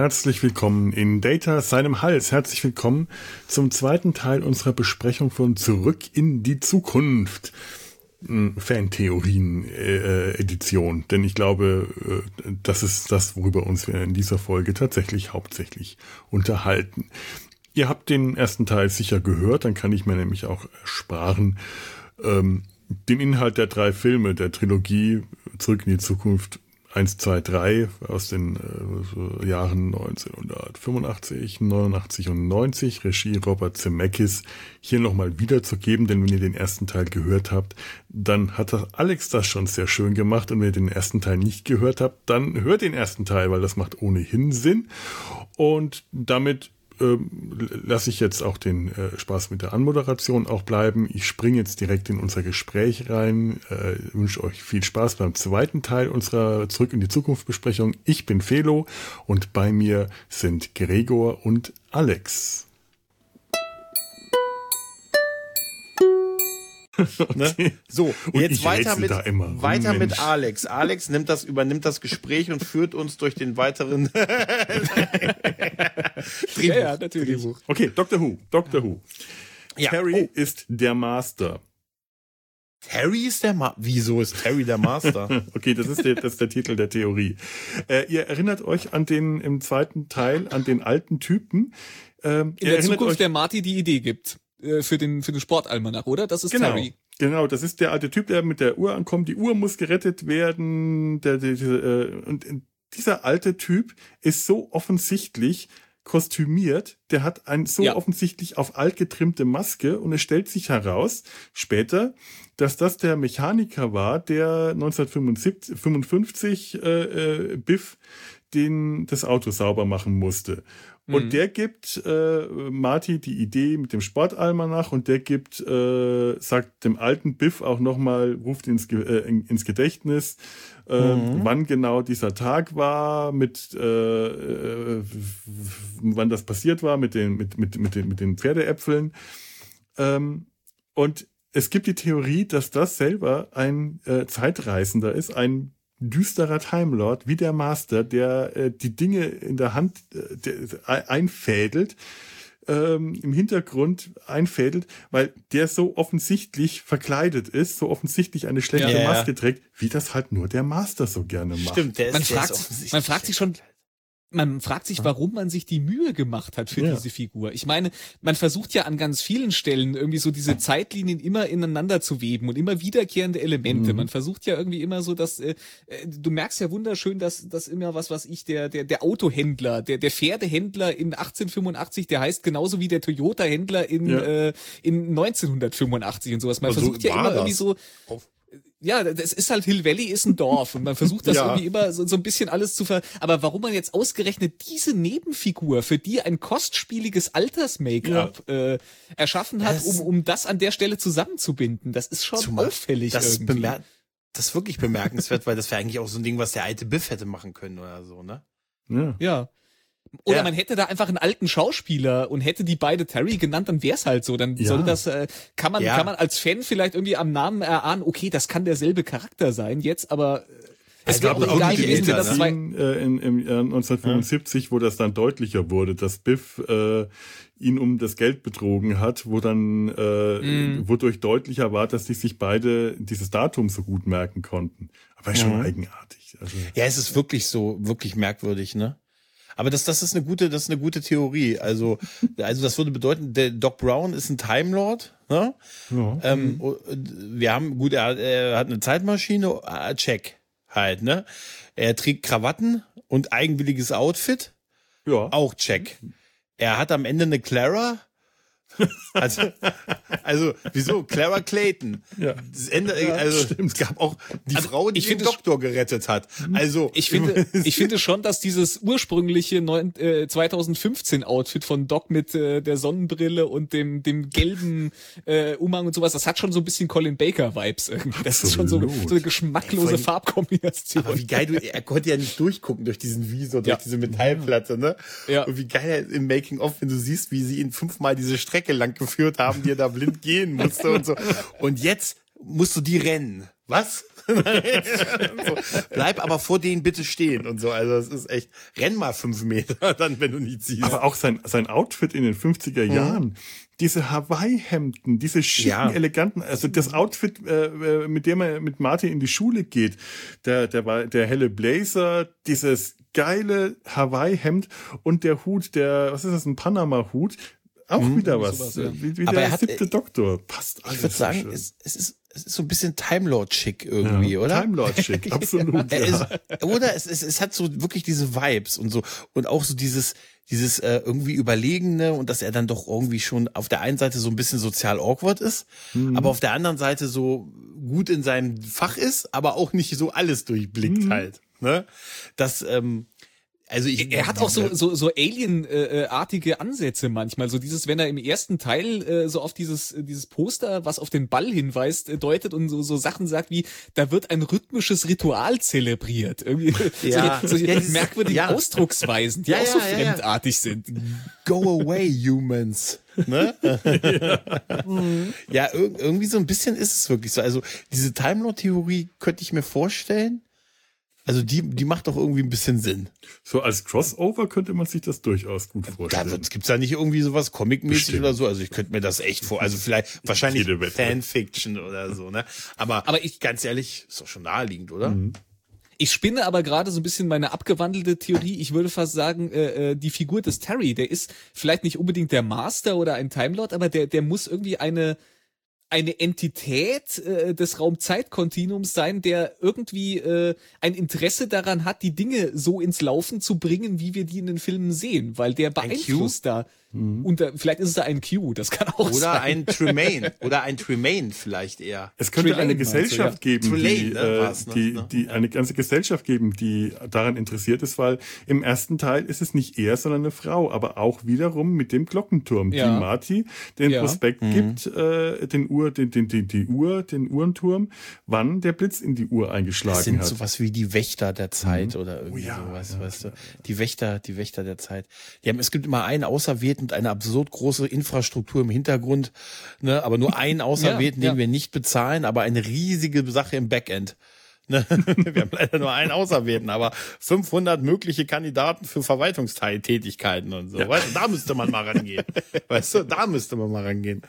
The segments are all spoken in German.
herzlich willkommen in Data seinem Hals. Herzlich willkommen zum zweiten Teil unserer Besprechung von Zurück in die Zukunft. Hm, Fantheorien-Edition, denn ich glaube, äh, das ist das, worüber uns wir in dieser Folge tatsächlich hauptsächlich unterhalten. Ihr habt den ersten Teil sicher gehört, dann kann ich mir nämlich auch sparen, ähm, den Inhalt der drei Filme der Trilogie Zurück in die Zukunft 1, 2, 3 aus den äh, Jahren 1985, 89 und 90, Regie Robert Zemeckis, hier nochmal wiederzugeben, denn wenn ihr den ersten Teil gehört habt, dann hat Alex das schon sehr schön gemacht. Und wenn ihr den ersten Teil nicht gehört habt, dann hört den ersten Teil, weil das macht ohnehin Sinn. Und damit ähm, lasse ich jetzt auch den äh, Spaß mit der Anmoderation auch bleiben. Ich springe jetzt direkt in unser Gespräch rein. Äh, wünsche euch viel Spaß beim zweiten Teil unserer Zurück in die Zukunft Besprechung. Ich bin Felo und bei mir sind Gregor und Alex. Ne? So, und jetzt weiter mit, weiter mit Alex. Alex nimmt das, übernimmt das Gespräch und führt uns durch den weiteren Drehbuch. Ja, ja, natürlich. Drehbuch. Okay, Doctor Who. Doctor Who. Ja. Harry oh. ist der Master. Terry ist der Master. Wieso ist Terry der Master? okay, das ist der, das ist der Titel der Theorie. Äh, ihr erinnert euch an den im zweiten Teil an den alten Typen. Ähm, In der Zukunft euch, der Marty die Idee gibt. Äh, für den, für den Sportalmanach, oder? Das ist genau. Terry. Genau, das ist der alte Typ, der mit der Uhr ankommt. Die Uhr muss gerettet werden. Der, der, der, äh, und dieser alte Typ ist so offensichtlich kostümiert, der hat ein so ja. offensichtlich auf alt getrimmte Maske und es stellt sich heraus später, dass das der Mechaniker war, der 1955 äh, äh, Biff den das Auto sauber machen musste. Und mhm. der gibt äh, Marty die Idee mit dem Sportalmanach und der gibt, äh, sagt dem alten Biff auch nochmal, ruft ins, äh, ins Gedächtnis, äh, mhm. wann genau dieser Tag war, mit äh, äh, wann das passiert war, mit den, mit, mit, mit den, mit den Pferdeäpfeln. Ähm, und es gibt die Theorie, dass das selber ein äh, Zeitreisender ist, ein düsterer Time Lord wie der Master, der äh, die Dinge in der Hand äh, der, einfädelt, ähm, im Hintergrund einfädelt, weil der so offensichtlich verkleidet ist, so offensichtlich eine schlechte ja, Maske ja. trägt, wie das halt nur der Master so gerne macht. Stimmt, der ist, man, der fragt, ist man fragt sich schon, man fragt sich, warum man sich die Mühe gemacht hat für ja. diese Figur. Ich meine, man versucht ja an ganz vielen Stellen irgendwie so diese Zeitlinien immer ineinander zu weben und immer wiederkehrende Elemente. Mhm. Man versucht ja irgendwie immer so, dass äh, du merkst ja wunderschön, dass das immer was, was ich der der der Autohändler, der der Pferdehändler in 1885, der heißt genauso wie der Toyota-Händler in ja. äh, in 1985 und sowas. Man also versucht ja immer das. irgendwie so Auf ja, das ist halt Hill Valley ist ein Dorf und man versucht das ja. irgendwie immer so, so ein bisschen alles zu ver. Aber warum man jetzt ausgerechnet diese Nebenfigur, für die ein kostspieliges Alters-Make-up ja. äh, erschaffen hat, um, um das an der Stelle zusammenzubinden, das ist schon Zumal auffällig das irgendwie. Das ist wirklich bemerkenswert, weil das wäre eigentlich auch so ein Ding, was der alte Biff hätte machen können oder so, ne? Ja. ja. Oder ja. man hätte da einfach einen alten Schauspieler und hätte die beide Terry genannt, dann wär's halt so. Dann ja. soll das, äh, kann man, ja. kann man als Fan vielleicht irgendwie am Namen erahnen, okay, das kann derselbe Charakter sein jetzt, aber äh, es gab auch egal gewesen, das zwei äh, in, im Jahr 1975, ja. wo das dann deutlicher wurde, dass Biff äh, ihn um das Geld betrogen hat, wo dann äh, mm. wodurch deutlicher war, dass die sich beide dieses Datum so gut merken konnten. Aber schon mhm. eigenartig. Also, ja, es ist wirklich so, wirklich merkwürdig, ne? Aber das, das ist eine gute, das ist eine gute Theorie. Also, also das würde bedeuten, der Doc Brown ist ein Time Lord. Ne? Ja. Ähm, wir haben, gut, er, er hat eine Zeitmaschine, äh, check halt, ne? Er trägt Krawatten und eigenwilliges Outfit. Ja. Auch check. Er hat am Ende eine Clara. Also, also wieso? Clara Clayton. Ja. Das Ende, also es gab auch die Also, Frau, die ich den Doktor gerettet hat. Also Ich finde, ich finde schon, dass dieses ursprüngliche äh, 2015 Outfit von Doc mit äh, der Sonnenbrille und dem dem gelben äh, Umhang und sowas, das hat schon so ein bisschen Colin Baker Vibes irgendwie. Das ist schon so, Absolut. so eine geschmacklose Ey, Farbkombination. Aber wie geil du, er konnte ja nicht durchgucken durch diesen Visor, durch Ja. diese Metallplatte, ne? Ja. Und wie geil er im Making of, wenn du siehst, wie sie ihn fünfmal diese Strecke lang geführt haben, die er da blind gehen musste und so. Und jetzt musst du die rennen. Was? so, bleib aber vor denen bitte stehen und so. Also es ist echt, renn mal fünf Meter, dann, wenn du nicht siehst. Aber auch sein, sein Outfit in den 50er Jahren, diese Hawaii-Hemden, diese schicken, Ja. eleganten, also das Outfit, äh, äh, mit dem er mit Martin in die Schule geht, der, der, der helle Blazer, dieses geile Hawaii-Hemd und der Hut, der, was ist das, ein Panama-Hut, auch wieder was, sowas, ja. wie, wie Aber der er hat- siebte Doktor, passt alles. ich würde so sagen, schön. es, es ist, es ist so ein bisschen Time Lord Chick irgendwie, ja. oder? Time Lord Chick, absolut. Ja. ist, oder es, es, es hat so wirklich diese Vibes und so und auch so dieses dieses äh, irgendwie überlegene und dass er dann doch irgendwie schon auf der einen Seite so ein bisschen sozial awkward ist, Mhm. aber auf der anderen Seite so gut in seinem Fach ist, aber auch nicht so alles durchblickt Mhm. halt. Ne? Das ähm, also ich, er hat auch so so so Alien-artige Ansätze manchmal. So dieses, wenn er im ersten Teil äh, so auf dieses äh, dieses Poster, was auf den Ball hinweist, äh, deutet und so so Sachen sagt wie, da wird ein rhythmisches Ritual zelebriert. Irgendwie Ja. solche, solche Ja, merkwürdigen ja. Ausdrucksweisen, die Ja, auch so fremdartig sind. Go away, humans. Ne? ja, ir irgendwie so ein bisschen ist es wirklich so. Also diese Time Lord Theorie könnte ich mir vorstellen. Also die, die macht doch irgendwie ein bisschen Sinn. So als Crossover könnte man sich das durchaus gut Da vorstellen. wird's, gibt's da nicht irgendwie sowas Comic-mäßig oder so? Also ich könnte mir das echt vor, also vielleicht wahrscheinlich. Fanfiction oder so, ne? Aber, Aber ich- ganz ehrlich, ist doch schon naheliegend, oder? Ich spinne aber gerade so ein bisschen meine abgewandelte Theorie. Ich würde fast sagen, äh, äh, die Figur des Terry, der ist vielleicht nicht unbedingt der Master oder ein Time Lord, aber der, der muss irgendwie eine eine Entität äh, des Raumzeitkontinuums sein, der irgendwie äh, ein Interesse daran hat, die Dinge so ins Laufen zu bringen, wie wir die in den Filmen sehen, weil der beeinflusst da. Unter, vielleicht ist es da ein Q, das kann auch Oder sein. ein Tremaine. Oder ein Tremaine vielleicht eher. Es könnte Trelane eine meinst du, Gesellschaft geben, Trelane, die, ne, äh, ne? die, Ne? die eine ganze Gesellschaft geben, die daran interessiert ist, weil im ersten Teil ist es nicht er, sondern eine Frau, aber auch wiederum mit dem Glockenturm, Ja. die Marty den Ja. Prospekt Mhm. gibt, äh, den Uhr, den, den, den, die Uhr, den Uhrenturm, wann der Blitz in die Uhr Das eingeschlagen sind hat. sowas wie die Wächter der Zeit oder irgendwie Oh ja, sowas, ja, weißt du? Die Wächter, die Wächter der Zeit. Die haben, es gibt immer einen Auserwählten und eine absurd große Infrastruktur im Hintergrund, ne? aber nur einen Auserwählten, Ja, ja. den wir nicht bezahlen, aber eine riesige Sache im Backend. Ne? Wir haben leider nur einen Auserwählten, aber 500 mögliche Kandidaten für Verwaltungstätigkeiten und so. Weißt du, da müsste man mal rangehen. Weißt du, da müsste man mal rangehen.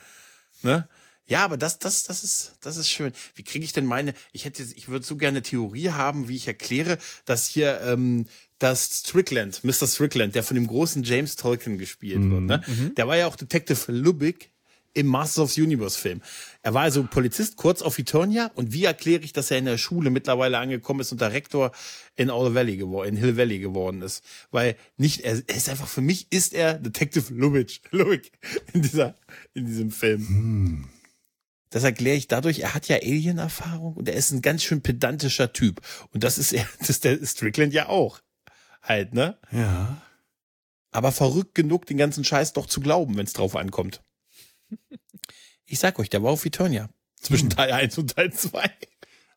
Ne? Ja, aber das, das, das ist, das ist schön. Wie kriege ich denn meine? Ich hätte, ich würde so gerne Theorie haben, wie ich erkläre, dass hier ähm, das Strickland, Mr. Strickland, der von dem großen James Tolkien gespielt wird, ne? Der war ja auch Detective Lubbock im Masters of the Universe Film. Er war also Polizist kurz auf Eternia und wie erkläre ich, dass er in der Schule mittlerweile angekommen ist und der Rektor in All Valley geworden, in Hill Valley geworden ist? Weil nicht, er, ist einfach, für mich ist er Detective Lubbock, Lubbock in dieser, in diesem Film. Das erkläre ich dadurch, er hat ja Alien-Erfahrung und er ist ein ganz schön pedantischer Typ. Und das ist er, das ist der Strickland ja auch. Halt, ne? ja. Aber verrückt genug, den ganzen Scheiß doch zu glauben, wenn es drauf ankommt. Ich sag euch, der war auf Eternia. Zwischen Teil 1 und Teil 2.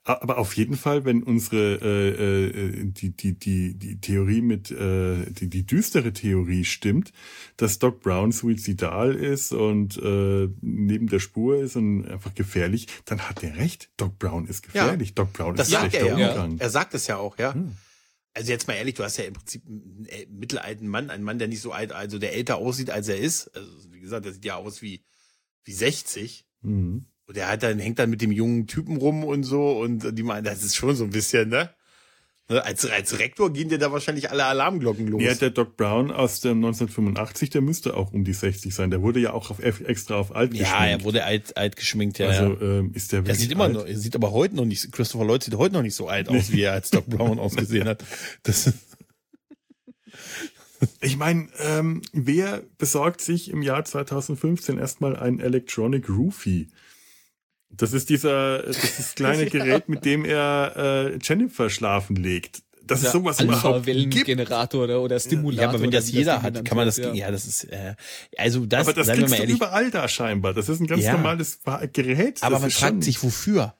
Aber auf jeden Fall, wenn unsere äh, äh, die die die die Theorie mit äh, die die düstere Theorie stimmt, dass Doc Brown suizidal ist und äh, neben der Spur ist und einfach gefährlich, dann hat er recht. Doc Brown ist gefährlich. Doc Brown Das ist sagt er schlechter ja. Umgang. Er sagt es ja auch, ja. Hm. Also jetzt mal ehrlich, du hast ja im Prinzip einen mittelalten Mann, einen Mann, der nicht so alt, also der älter aussieht, als er ist. Also wie gesagt, der sieht ja aus wie, wie 60. Mhm. Und er hat dann, hängt dann mit dem jungen Typen rum und so und die meinen, das ist schon so ein bisschen, ne? Ne, Als, als Rektor gehen dir da wahrscheinlich alle Alarmglocken los. Ja, der Doc Brown aus dem 1985, der müsste auch um die 60 sein. Der wurde ja auch auf extra auf alt ja, geschminkt. er wurde alt, alt geschminkt, ja. also ja. ähm, ist der Er wirklich sieht immer alt? noch, er sieht aber heute noch nicht, Christopher Lloyd sieht heute noch nicht so alt aus, wie er als Doc Brown ausgesehen hat. Das, ich meine, ähm, wer besorgt sich im Jahr 2015 erstmal ein Electronic Roofie? Das ist dieser, das ist kleine Gerät, mit dem er äh, Jennifer schlafen legt. Das ist sowas überhaupt gibt. Generator oder, oder Stimulator. Ja, aber wenn das jeder hat, kann man das, ja, ja das ist, äh, also das, aber das kriegst du überall da scheinbar. Das ist ein ganz ja. normales Gerät. Aber man fragt sich, wofür?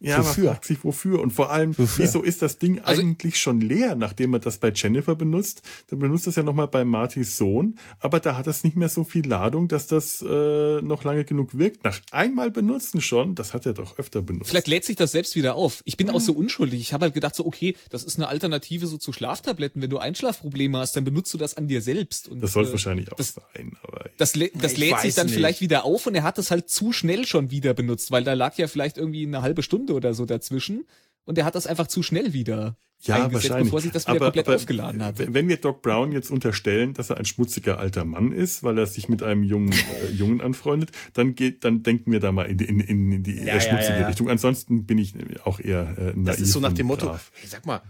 Ja, wofür? man fragt sich wofür. Und vor allem, wofür? wieso ist das Ding also, eigentlich schon leer, nachdem man das bei Jennifer benutzt? Dann benutzt das ja nochmal bei Martys Sohn, aber da hat das nicht mehr so viel Ladung, dass das äh, noch lange genug wirkt. Nach einmal benutzen schon, das hat er doch öfter benutzt. Vielleicht lädt sich das selbst wieder auf. Ich bin mhm. auch so unschuldig. Ich habe halt gedacht, so, okay, das ist eine Alternative so zu Schlaftabletten. Wenn du Einschlafprobleme hast, dann benutzt du das an dir selbst. Und, das soll äh, wahrscheinlich auch das, sein. Aber das, das lädt sich dann nicht. vielleicht wieder auf und er hat es halt zu schnell schon wieder benutzt, weil da lag ja vielleicht irgendwie eine halbe Stunde oder so dazwischen und er hat das einfach zu schnell wieder ja, wahrscheinlich. bevor sich das wieder aber, komplett aber aufgeladen hat. Wenn wir Doc Brown jetzt unterstellen, dass er ein schmutziger alter Mann ist, weil er sich mit einem jungen äh, Jungen anfreundet, dann geht, dann denken wir da mal in, in, in die ja, eher schmutzige ja, ja. Richtung. Ansonsten bin ich auch eher äh, naiv Das ist so nach dem Motto, hey, sag mal,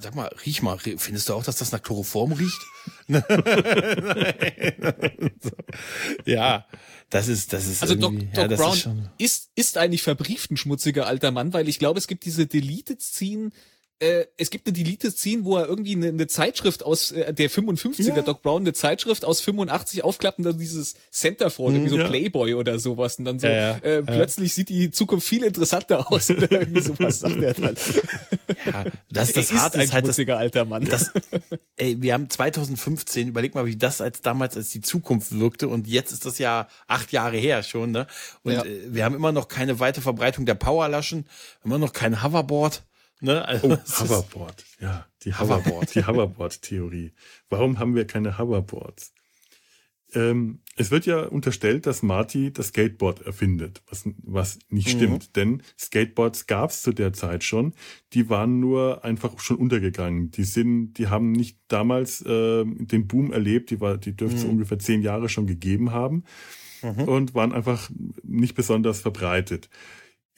sag mal, riech mal, findest du auch, dass das nach Chloroform riecht? ja, das ist, das ist also Doc, Doc Brown ist, ist, ist eigentlich verbrieft ein schmutziger alter Mann, weil ich glaube, es gibt diese Deleted Scene äh, es gibt eine Delete-Scene, wo er irgendwie eine, eine Zeitschrift aus äh, der 55er ja. Doc Brown, eine Zeitschrift aus 85 aufklappt und dann dieses Centerfold, irgendwie so ja. Playboy oder sowas und dann so ja, äh, plötzlich sieht die Zukunft viel interessanter aus oder irgendwie sowas sagt er dann. Ja, das, das ist hart ein ist halt das, alter Mann. Das, ey, wir haben 2015, überleg mal, wie das als damals als die Zukunft wirkte und jetzt ist das ja acht Jahre her schon, ne? Und äh, wir haben immer noch keine weite Verbreitung der Powerlaschen, immer noch kein Hoverboard. Ne? Also, oh, Hoverboard, ja, die Hoverboard, die Hoverboard-Theorie. Warum haben wir keine Hoverboards? Ähm, es wird ja unterstellt, dass Marty das Skateboard erfindet, was, was nicht mhm. stimmt, denn Skateboards gab es zu der Zeit schon. Die waren nur einfach schon untergegangen. Die sind, die haben nicht damals äh, den Boom erlebt. Die war, die dürfte mhm. ungefähr zehn Jahre schon gegeben haben mhm. und waren einfach nicht besonders verbreitet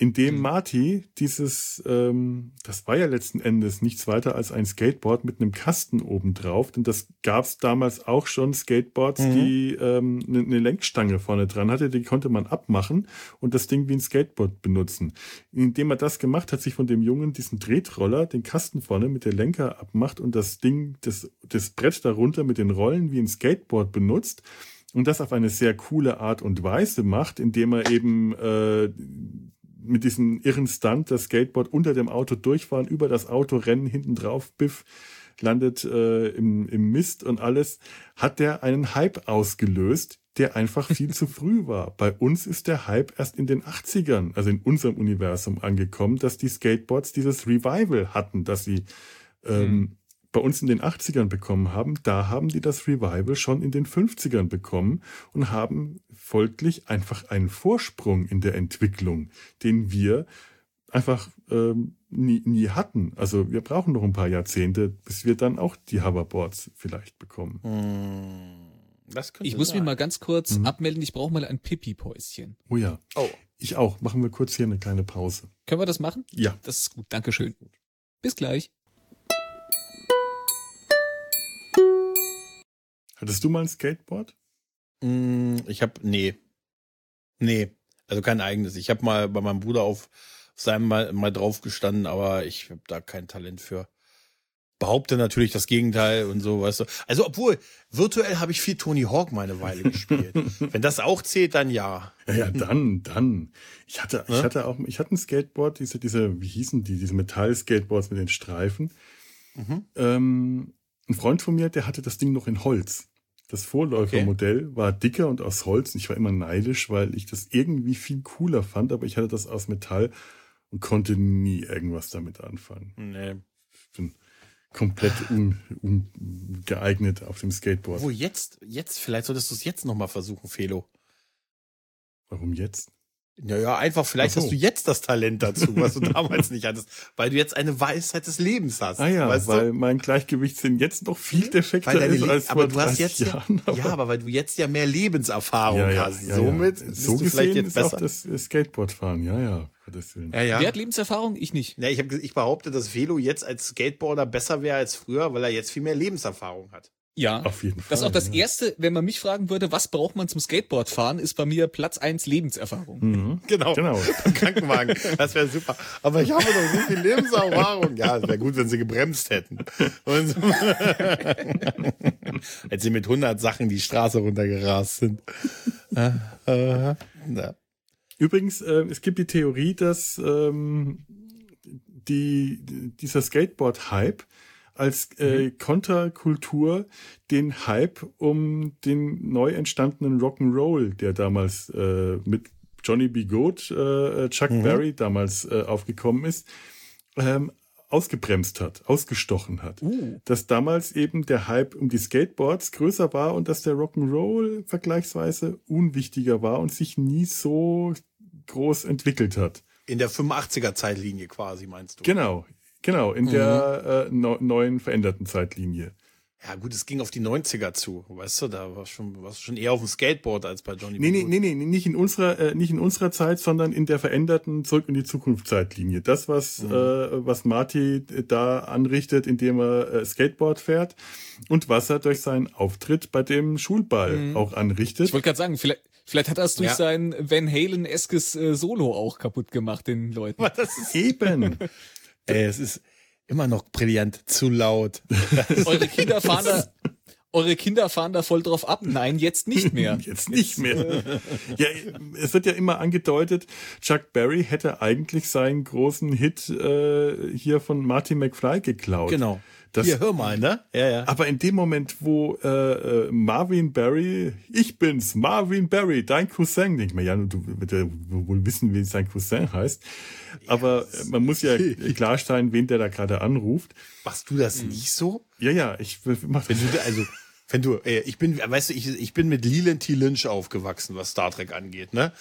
indem mhm. Marty dieses, ähm, das war ja letzten Endes nichts weiter als ein Skateboard mit einem Kasten obendrauf, denn das gab es damals auch schon Skateboards, mhm. die ähm, eine, eine Lenkstange vorne dran hatte, die konnte man abmachen und das Ding wie ein Skateboard benutzen. Indem er das gemacht hat, sich von dem Jungen diesen Tretroller, den Kasten vorne mit der Lenker abmacht und das Ding, das, das Brett darunter mit den Rollen wie ein Skateboard benutzt, und das auf eine sehr coole Art und Weise macht, indem er eben äh, mit diesem irren Stunt das Skateboard unter dem Auto durchfahren, über das Auto rennen, hinten drauf, Biff landet äh, im, im Mist und alles, hat der einen Hype ausgelöst, der einfach viel zu früh war. Bei uns ist der Hype erst in den 80ern, also in unserem Universum angekommen, dass die Skateboards dieses Revival hatten, dass sie ähm, mhm bei uns in den 80ern bekommen haben, da haben die das Revival schon in den 50ern bekommen und haben folglich einfach einen Vorsprung in der Entwicklung, den wir einfach ähm, nie, nie hatten. Also wir brauchen noch ein paar Jahrzehnte, bis wir dann auch die Hoverboards vielleicht bekommen. Hm, ich muss sein. mich mal ganz kurz mhm. abmelden. Ich brauche mal ein Pipi-Päuschen. Oh ja. Oh. Ich auch. Machen wir kurz hier eine kleine Pause. Können wir das machen? Ja. Das ist gut. Dankeschön. Bis gleich. Hattest du mal ein Skateboard? Mm, ich habe nee. Nee, also kein eigenes. Ich habe mal bei meinem Bruder auf seinem mal, mal drauf gestanden, aber ich habe da kein Talent für. Behaupte natürlich das Gegenteil und so, weißt du. Also, obwohl, virtuell habe ich viel Tony Hawk mal eine Weile gespielt. Wenn das auch zählt, dann ja. Ja, ja, dann, dann. Ich hatte, ich hatte auch, ich hatte ein Skateboard, diese, diese, wie hießen die, diese Metall-Skateboards mit den Streifen. Mhm. Ähm, ein Freund von mir, der hatte das Ding noch in Holz. Das Vorläufermodell okay. war dicker und aus Holz. Ich war immer neidisch, weil ich das irgendwie viel cooler fand, aber ich hatte das aus Metall und konnte nie irgendwas damit anfangen. Nee. Ich bin komplett ungeeignet un auf dem Skateboard. Wo jetzt? Jetzt? Vielleicht solltest du es jetzt nochmal versuchen, Felo. Warum jetzt? Naja, einfach, vielleicht so. hast du jetzt das Talent dazu, was du damals nicht hattest, weil du jetzt eine Weisheit des Lebens hast. Ah ja, weißt weil du? mein Gleichgewichtssinn jetzt noch viel defekter ist als vor aber du hast jetzt Jahren. Ja, ja, aber weil du jetzt ja mehr Lebenserfahrung ja, ja, hast. Ja, Somit so du vielleicht jetzt besser. Auch das Skateboardfahren, ja, ja. Ja, ja. Wer hat Lebenserfahrung? Ich nicht. Ja, ich, hab, ich behaupte, dass Velo jetzt als Skateboarder besser wäre als früher, weil er jetzt viel mehr Lebenserfahrung hat. Ja, auf jeden Fall. Das ist auch das ja. Erste, wenn man mich fragen würde, was braucht man zum Skateboardfahren, ist bei mir Platz eins Lebenserfahrung. Mhm. Genau, genau. Im Krankenwagen. Das wäre super. Aber ich habe doch so viel Lebenserfahrung. Ja, es wäre gut, wenn sie gebremst hätten. Und Als sie mit 100 Sachen die Straße runtergerast sind. Äh, äh, ja. Übrigens, äh, es gibt die Theorie, dass ähm, die, dieser Skateboard-Hype als äh, mhm. Konterkultur den Hype um den neu entstandenen Rock'n'Roll, der damals äh, mit Johnny B. Good, äh, Chuck mhm. Berry damals äh, aufgekommen ist, ähm, ausgebremst hat, ausgestochen hat. Uh. Dass damals eben der Hype um die Skateboards größer war und dass der Rock'n'Roll vergleichsweise unwichtiger war und sich nie so groß entwickelt hat. In der 85er Zeitlinie quasi, meinst du? Genau, Genau, in mhm. der äh, no, neuen veränderten Zeitlinie. Ja, gut, es ging auf die 90er zu, weißt du, da war schon, warst schon eher auf dem Skateboard als bei Johnny Nee, nee, nee, nee, nicht in unserer, äh, nicht in unserer Zeit, sondern in der veränderten Zurück in die Zukunft Zeitlinie. Das, was, mhm. äh, was Marty da anrichtet, indem er äh, Skateboard fährt und was er durch seinen Auftritt bei dem Schulball mhm. auch anrichtet. Ich wollte gerade sagen, vielleicht, Vielleicht hat er es durch ja. sein Van Halen-eskes äh, Solo auch kaputt gemacht, den Leuten. Was das ist eben. Ey, es ist immer noch brillant, zu laut. eure Kinder fahren da, eure Kinder fahren da voll drauf ab. Nein, jetzt nicht mehr. Jetzt nicht mehr. ja, es wird ja immer angedeutet, Chuck Berry hätte eigentlich seinen großen Hit äh, hier von Marty McFly geklaut. Genau. Das, Hier, hör mal, ne? Ja, ja. Aber in dem Moment, wo äh, äh Marvin Barry, ich bin's, Marvin Barry, dein Cousin, denke ich mir, ja, du wirst ja wohl wissen, wie sein Cousin heißt. Aber ja, man muss ja klarstellen, wen der da gerade anruft. Machst du das nicht so? Ja, ja, ich mach das. Wenn du, also wenn du, äh, ich bin, weißt du, ich, ich bin mit Leland T. Lynch aufgewachsen, was Star Trek angeht, ne?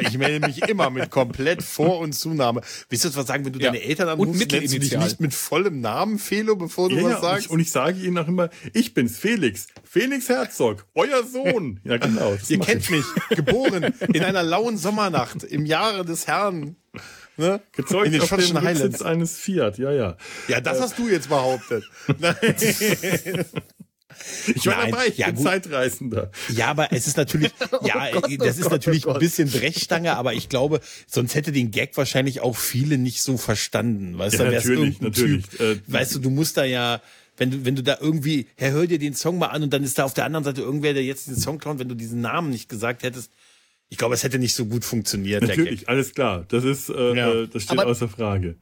Ich melde mich immer mit komplett Vor- und Zunahme. Willst du was sagen, wenn du ja. deine Eltern anrufst, nennst du dich nicht mit vollem Namen, Felo, bevor du ja, was ja, sagst? Und ich, und ich, sage ihnen auch immer, ich bin's, Felix. Felix Herzog, euer Sohn. Ja, genau. Ihr kennt mich. Geboren in einer lauen Sommernacht im Jahre des Herrn. Ne? Gezeugt in den auf dem Highlands eines Fiat, ja, ja. Ja, das äh, hast du jetzt behauptet. Nein. Ich war Nein, dabei, ich ja, bin gut. Zeitreisender. Ja, aber es ist natürlich, oh ja, oh Gott, das oh ist Gott, natürlich oh ein bisschen Brechstange, aber ich glaube, sonst hätte den Gag wahrscheinlich auch viele nicht so verstanden. Weißt ja, du, natürlich, natürlich. Typ, äh, weißt du, du musst da ja, wenn du, wenn du da irgendwie, Herr, hör dir den Song mal an und dann ist da auf der anderen Seite irgendwer, der jetzt den Song klaut, wenn du diesen Namen nicht gesagt hättest, ich glaube, es hätte nicht so gut funktioniert. Natürlich, alles klar. Das ist, äh, ja. Äh, das steht aber, außer Frage.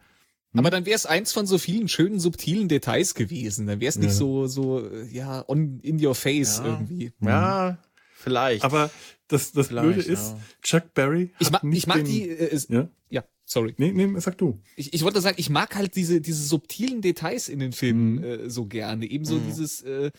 Aber dann wäre es eins von so vielen schönen, subtilen Details gewesen. Dann wäre es nicht ja. so, so, ja, on in your face ja. irgendwie. Ja, hm. vielleicht. Aber das, das Blöde ist, ja. Chuck Berry ich, mag, ich mag den, die, äh, ja? ja, sorry. Nee, nee, sag du. Ich, ich wollte sagen, ich mag halt diese, diese subtilen Details in den Filmen mhm. äh, so gerne. Ebenso mhm. dieses, äh,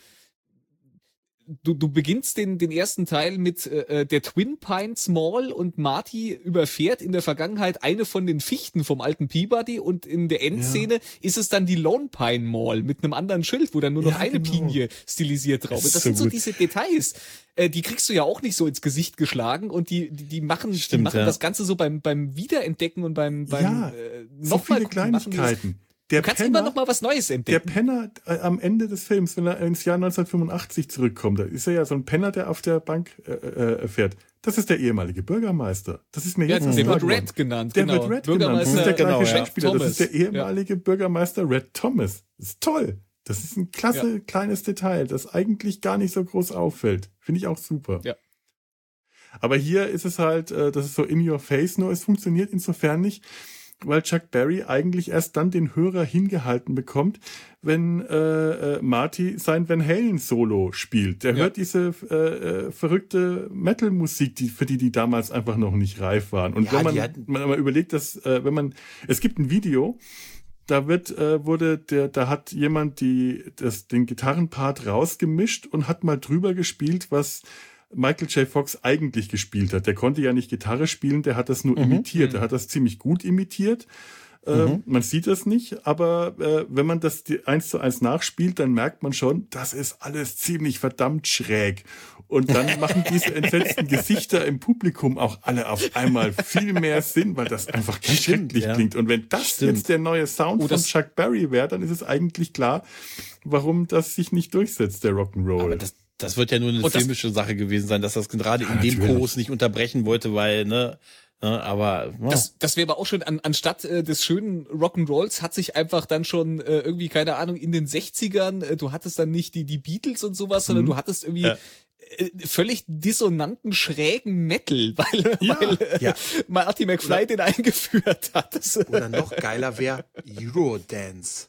du, du beginnst den, den ersten Teil mit äh, äh, der Twin Pines Mall und Marty überfährt in der Vergangenheit eine von den Fichten vom alten Peabody und in der Endszene ja. ist es dann die Lone Pine Mall mit einem anderen Schild, wo dann nur noch ja, eine genau. Pinie stilisiert drauf ist. Das, das sind so, so diese Details. Äh, die kriegst du ja auch nicht so ins Gesicht geschlagen und die, die, die machen, Stimmt, die machen ja. das Ganze so beim, beim Wiederentdecken und beim, beim ja, äh, noch so viele Kleinigkeiten. Der du kannst Penner, immer noch mal was Neues entdecken. Der Penner äh, am Ende des Films, wenn er ins Jahr 1985 zurückkommt, da ist er ja so ein Penner, der auf der Bank äh, äh, fährt. Das ist der ehemalige Bürgermeister. Das ist mir ja, jetzt Der wird Red genannt. Der genau. wird Red genannt. Das ist der gleiche genau, Schauspieler. Ja. Das ist der ehemalige ja. Bürgermeister Red Thomas. Das ist toll. Das ist ein klasse ja. kleines Detail, das eigentlich gar nicht so groß auffällt. Finde ich auch super. Ja. Aber hier ist es halt, äh, das ist so in your face, nur es funktioniert insofern nicht, weil Chuck Berry eigentlich erst dann den Hörer hingehalten bekommt, wenn äh, äh, Marty sein Van Halen Solo spielt. Der ja. hört diese äh, äh, verrückte Metal-Musik, die, für die die damals einfach noch nicht reif waren. Und ja, wenn man, hatten... man mal überlegt, dass äh, wenn man, es gibt ein Video, da wird äh, wurde der da hat jemand die das den Gitarrenpart rausgemischt und hat mal drüber gespielt, was Michael J. Fox eigentlich gespielt hat. Der konnte ja nicht Gitarre spielen, der hat das nur mhm. imitiert. Er mhm. hat das ziemlich gut imitiert. Äh, mhm. Man sieht das nicht, aber äh, wenn man das eins zu eins nachspielt, dann merkt man schon, das ist alles ziemlich verdammt schräg. Und dann machen diese entsetzten Gesichter im Publikum auch alle auf einmal viel mehr Sinn, weil das einfach ganz schrecklich ja. klingt. Und wenn das Stimmt. jetzt der neue Sound oh, von Chuck Berry wäre, dann ist es eigentlich klar, warum das sich nicht durchsetzt, der Rock'n'Roll. Das, das wird ja nur eine Und filmische Sache gewesen sein, dass das gerade ja, in dem Chorus nicht unterbrechen wollte, weil, ne, Ne, aber ja. das, das wäre aber auch schon an, anstatt äh, des schönen Rock'n'Rolls hat sich einfach dann schon äh, irgendwie keine Ahnung in den 60ern äh, du hattest dann nicht die die Beatles und sowas, sondern mhm. du hattest irgendwie ja. Äh, völlig dissonanten schrägen Metal, weil, ja. weil äh, ja. Marty McFly Oder den eingeführt hat. Oder noch geiler wäre Eurodance.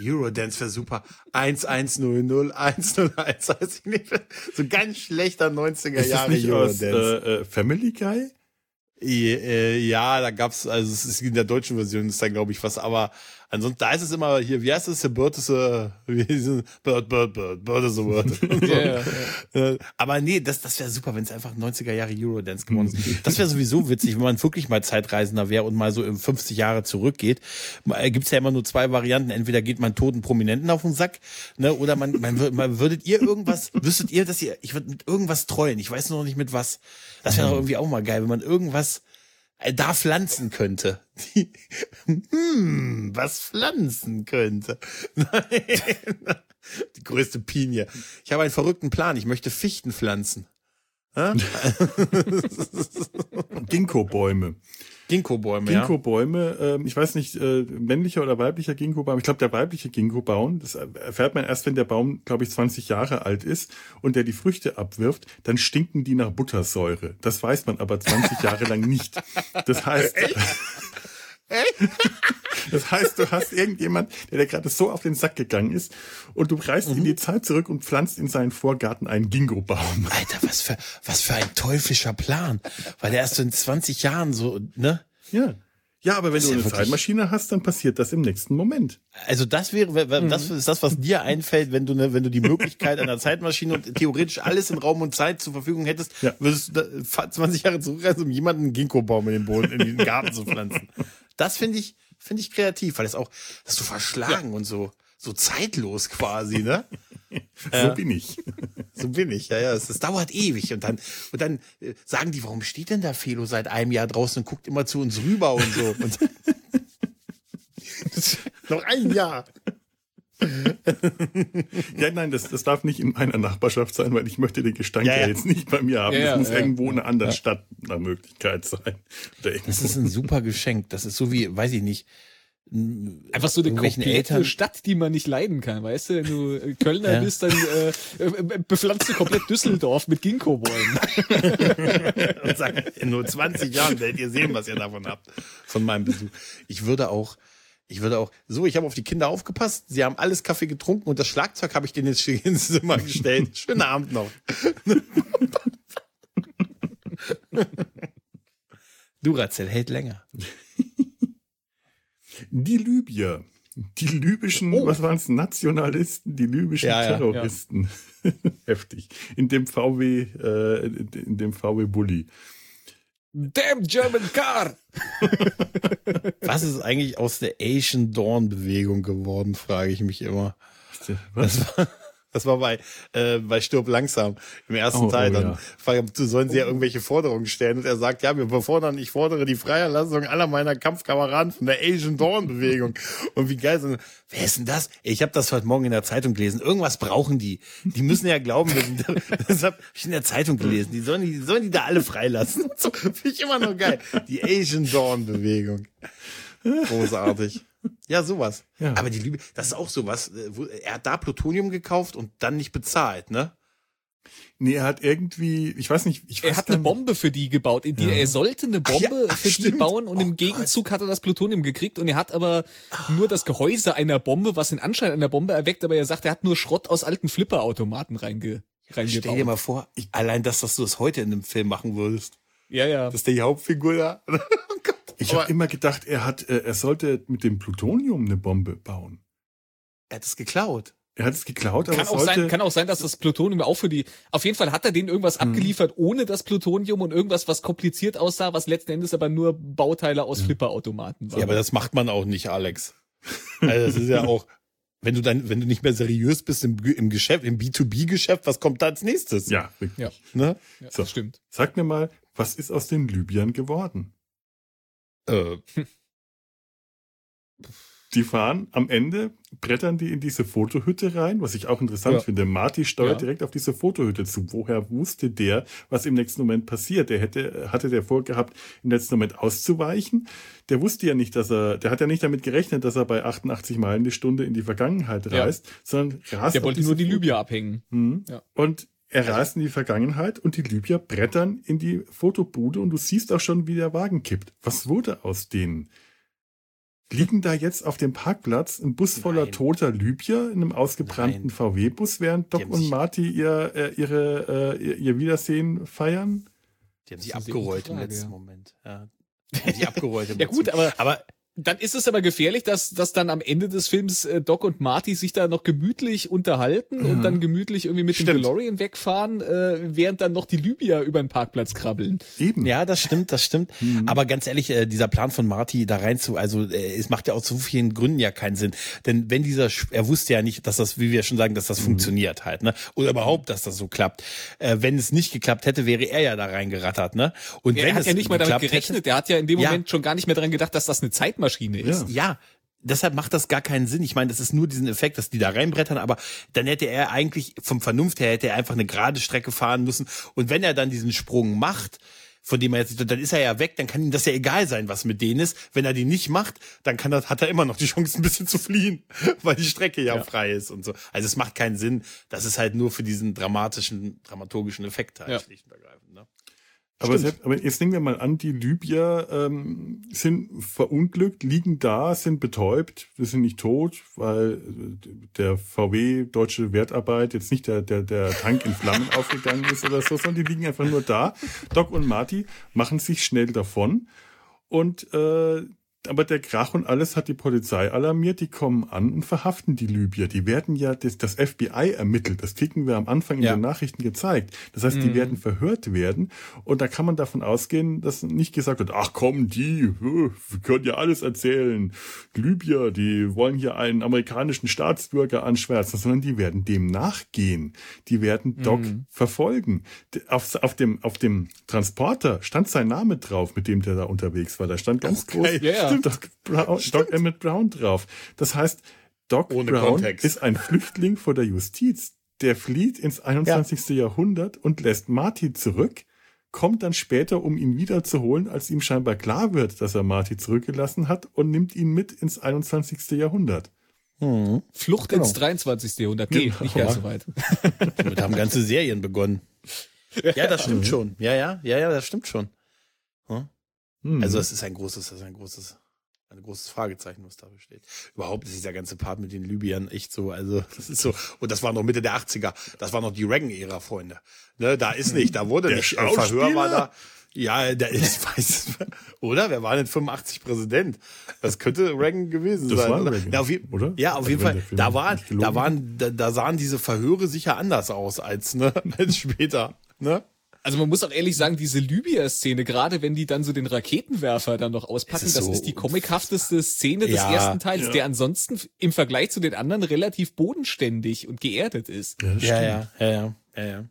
Eurodance wäre super. 1100, 101, weiß ich nicht. So ganz schlechter 90er Jahre Eurodance. Aus, äh, äh, Family Guy? Äh, ja, da gab's, also es ist in der deutschen Version ist da glaube ich was, aber ansonsten da ist es immer hier, wie heißt es, the bird is a, es, bird, bird, bird, bird is a word. so. Äh, aber nee, das, das wäre super, wenn es einfach 90er Jahre Eurodance geworden ist. Das wäre sowieso witzig, wenn man wirklich mal Zeitreisender wäre und mal so 50 Jahre zurückgeht. Äh, gibt's ja immer nur zwei Varianten, entweder geht man toten Prominenten auf den Sack, ne, oder man, man, man würdet ihr irgendwas, wüsstet ihr, dass ihr, ich würde mit irgendwas treuen, ich weiß noch nicht mit was. Das wäre doch irgendwie auch mal geil, wenn man irgendwas äh, da pflanzen könnte. hm, was pflanzen könnte. Nein. Die größte Pinie. Ich habe einen verrückten Plan. Ich möchte Fichten pflanzen. Ginkgo-Bäume. Ginkgo-Bäume, ja. Ginkgo-Bäume, äh, ich weiß nicht, äh, männlicher oder weiblicher Ginkgo-Baum. Ich glaube, der weibliche Ginkgo-Baum, das erfährt man erst, wenn der Baum, glaube ich, 20 Jahre alt ist und der die Früchte abwirft, dann stinken die nach Buttersäure. Das weiß man aber 20 Jahre lang nicht. Das heißt, Das heißt, du hast irgendjemand, der dir gerade so auf den Sack gegangen ist und du reist mhm. in die Zeit zurück und pflanzt in seinen Vorgarten einen Gingo-Baum. Alter, was für, was für ein teuflischer Plan. Weil der erst so in 20 Jahren so, ne? Ja. Ja, aber wenn du eine ja Zeitmaschine hast, dann passiert das im nächsten Moment. Also das wäre, das mhm. ist das, was dir einfällt, wenn du ne, wenn du die Möglichkeit einer Zeitmaschine und theoretisch alles in Raum und Zeit zur Verfügung hättest, ja. würdest du 20 Jahre zurückreisen, um jemanden einen Ginkgo-Baum in den Boden, in den Garten zu pflanzen. Das finde ich, finde ich kreativ, weil es auch, das ist so verschlagen ja. und so, so zeitlos quasi, ne? so äh, bin ich. So bin ich, ja, ja. Es, es dauert ewig. Und dann, und dann äh, sagen die, warum steht denn da Felo seit einem Jahr draußen und guckt immer zu uns rüber und so. Und noch ein Jahr. ja, nein, das, das darf nicht in meiner Nachbarschaft sein, weil ich möchte den Gestank ja, ja. jetzt nicht bei mir haben. Ja, das muss irgendwo in einer anderen Stadt eine Möglichkeit sein. Das ist ein super Geschenk. Das ist so wie, weiß ich nicht, Einfach so eine komplette Stadt, die man nicht leiden kann, weißt du? Wenn du äh, Kölner ja. bist, dann äh, äh, bepflanzt du komplett Düsseldorf mit Ginkgo-Bäumen. Und sag, in nur 20 Jahren werdet ihr sehen, was ihr davon habt, von meinem Besuch. Ich würde auch, ich würde auch, so, ich habe auf die Kinder aufgepasst, sie haben alles Kaffee getrunken und das Schlagzeug habe ich denen jetzt ins Zimmer gestellt. Schönen Abend noch. Duracell hält länger. Die Libyer. Die libyschen, oh. was waren es, Nationalisten, die libyschen ja, Terroristen. Ja, ja. Heftig. In dem VW, äh, in dem VW Bulli. Damn German Car! Was ist eigentlich aus der Asian Dawn Bewegung geworden, frage ich mich immer. Was? Das war, das war bei, äh, bei Stirb langsam im ersten oh, Teil. Oh, dann ja. sollen sie ja irgendwelche Forderungen stellen und er sagt, ja, wir fordern, ich fordere die Freierlassung aller meiner Kampfkameraden von der Asian Dawn Bewegung. Und wie geil sind, wer ist denn das? Ich habe das heute Morgen in der Zeitung gelesen. Irgendwas brauchen die. Die müssen ja glauben, das habe ich in der Zeitung gelesen. Die sollen die, sollen die da alle freilassen. So, Finde ich immer noch geil. Die Asian Dawn Bewegung. Großartig. Ja, sowas. Ja. Aber die Lübe, das ist auch sowas. Äh, er hat da Plutonium gekauft und dann nicht bezahlt, ne? Nee, er hat irgendwie, ich weiß nicht, ich weiß Er hat eine Bombe für die gebaut. Die, ja. Er sollte eine Bombe ja, für stimmt. die bauen und oh, im Gegenzug Gott. hat er das Plutonium gekriegt und er hat aber nur das Gehäuse einer Bombe, was den Anschein einer Bombe erweckt, aber er sagt, er hat nur Schrott aus alten Flipperautomaten reinge reingebaut. Stell dir mal vor, ich, allein das, dass du das heute in einem Film machen würdest. Ja, ja. Das ist die Hauptfigur da. Ich habe immer gedacht, er hat, äh, er sollte mit dem Plutonium eine Bombe bauen. Er hat es geklaut. Er hat es geklaut, aber kann auch sein, kann auch sein, dass das Plutonium auch für die. Auf jeden Fall hat er denen irgendwas mhm. abgeliefert ohne das Plutonium und irgendwas, was kompliziert aussah, was letzten Endes aber nur Bauteile aus mhm. Flipperautomaten waren. Ja, aber das macht man auch nicht, Alex. Also das ist ja auch, wenn du dann, wenn du nicht mehr seriös bist im, im Geschäft, im B2B-Geschäft, was kommt da als nächstes? Ja, wirklich. Ja, ne? ja so, das stimmt. Sag mir mal, was ist aus den Libyern geworden? Äh. Die fahren am Ende, brettern die in diese Fotohütte rein, was ich auch interessant ja. finde. Marty steuert ja. direkt auf diese Fotohütte zu. Woher wusste der, was im nächsten Moment passiert? Der hätte, hatte der vorgehabt, im letzten Moment auszuweichen. Der wusste ja nicht, dass er, der hat ja nicht damit gerechnet, dass er bei 88 Meilen die Stunde in die Vergangenheit reist, ja. sondern rast. Der wollte nur die Libyer abhängen. Hm. Ja. Und er reist in die Vergangenheit und die Libyer brettern in die Fotobude und du siehst auch schon, wie der Wagen kippt. Was wurde aus denen? Liegen da jetzt auf dem Parkplatz ein Bus voller Nein. toter Libyer in einem ausgebrannten VW-Bus, während Doc und Marty ihr, äh, ihre, äh, ihr Wiedersehen feiern? Die haben sie abgerollt im letzten Moment. Ja. Die haben sie abgerollt im ja gut, aber, aber dann ist es aber gefährlich, dass, dass dann am Ende des Films äh, Doc und Marty sich da noch gemütlich unterhalten mhm. und dann gemütlich irgendwie mit stimmt. dem DeLorean wegfahren, äh, während dann noch die Libyer über den Parkplatz krabbeln. Eben. Ja, das stimmt, das stimmt. Mhm. Aber ganz ehrlich, äh, dieser Plan von Marty da rein zu, also äh, es macht ja aus so vielen Gründen ja keinen Sinn. Denn wenn dieser, er wusste ja nicht, dass das, wie wir schon sagen, dass das mhm. funktioniert halt, ne? Oder überhaupt, dass das so klappt. Äh, wenn es nicht geklappt hätte, wäre er ja da reingerattert, ne? Und er wenn hat es ja nicht mal damit gerechnet, hätte, er hat ja in dem Moment ja. schon gar nicht mehr dran gedacht, dass das eine Zeitmaschine Zeitmaschine ist. Ja. ja. Deshalb macht das gar keinen Sinn. Ich meine, das ist nur diesen Effekt, dass die da reinbrettern, aber dann hätte er eigentlich, vom Vernunft her, hätte er einfach eine gerade Strecke fahren müssen. Und wenn er dann diesen Sprung macht, von dem er jetzt, dann ist er ja weg, dann kann ihm das ja egal sein, was mit denen ist. Wenn er die nicht macht, dann kann er, hat er immer noch die Chance, ein bisschen zu fliehen, weil die Strecke ja, ja, frei ist und so. Also es macht keinen Sinn. Das ist halt nur für diesen dramatischen, dramaturgischen Effekt halt ja. schlicht und ergreifend. Ne? Aber, selbst, aber, jetzt nehmen wir mal an, die Libyer ähm, sind verunglückt, liegen da, sind betäubt, wir sind nicht tot, weil äh, der VW Deutsche Wertarbeit jetzt nicht der, der, der Tank in Flammen aufgegangen ist oder so, sondern die liegen einfach nur da. Doc und Marty machen sich schnell davon und äh, aber der Krach und alles hat die Polizei alarmiert, die kommen an und verhaften die Libyer. Die werden ja, das, das FBI ermittelt, das kriegen wir am Anfang in ja. den Nachrichten gezeigt. Das heißt, die mhm. werden verhört werden und da kann man davon ausgehen, dass nicht gesagt wird, ach komm, die, wir können ja alles erzählen. Libyer, die wollen hier einen amerikanischen Staatsbürger anschwärzen, sondern die werden dem nachgehen. Die werden Doc mhm. verfolgen. Auf, auf, dem, auf dem Transporter stand sein Name drauf, mit dem der da unterwegs war. Da stand ganz okay. groß. Yeah. Doc, Brown, Doc Emmett Brown drauf. Das heißt, Doc Ohne Brown Kontext. ist ein Flüchtling vor der Justiz. Der flieht ins 21. Ja. Jahrhundert und lässt Marty zurück, kommt dann später, um ihn wiederzuholen, als ihm scheinbar klar wird, dass er Marty zurückgelassen hat und nimmt ihn mit ins 21. Jahrhundert. Hm. Flucht genau. ins 23. Jahrhundert. Nee, genau. nicht ganz so weit. Damit haben ganze Serien begonnen. Ja, das stimmt mhm. schon. Ja, ja, ja, ja, das stimmt schon. Hm? Also es ist ein großes, das ist ein großes ein großes Fragezeichen, was da steht. Überhaupt ist dieser ganze Part mit den Libyern echt so, also das ist so, und das war noch Mitte der 80er, das war noch die Reagan-Ära, Freunde. Ne, da ist nicht, da wurde der nicht, äh, Verhör war da. Ja, der ist, weiß, oder? Wer war denn 85 Präsident? Das könnte Reagan gewesen das sein. War? Reagan, ja, auf, oder? Ja, auf jeden Fall. Da waren, da waren, da, da sahen diese Verhöre sicher anders aus als, ne, als später, ne? Also man muss auch ehrlich sagen, diese Libya-Szene, gerade wenn die dann so den Raketenwerfer dann noch auspacken, ist das so ist die comichafteste Szene des ja, ersten Teils, ja. der ansonsten im Vergleich zu den anderen relativ bodenständig und geerdet ist. Ja, ja, ja, ja, ja, ja.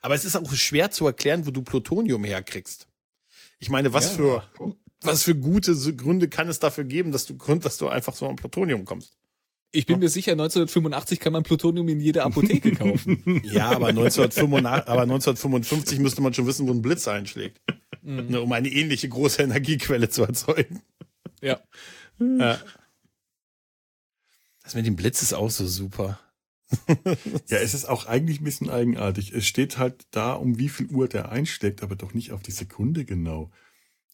Aber es ist auch schwer zu erklären, wo du Plutonium herkriegst. Ich meine, was für was für gute Gründe kann es dafür geben, dass du dass du einfach so an Plutonium kommst? Ich bin mir sicher, 1985 kann man Plutonium in jeder Apotheke kaufen. ja, aber, 1985, aber 1955 müsste man schon wissen, wo ein Blitz einschlägt. Mhm. Ne, um eine ähnliche große Energiequelle zu erzeugen. Ja. ja. Das mit dem Blitz ist auch so super. ja, es ist auch eigentlich ein bisschen eigenartig. Es steht halt da, um wie viel Uhr der einschlägt, aber doch nicht auf die Sekunde genau.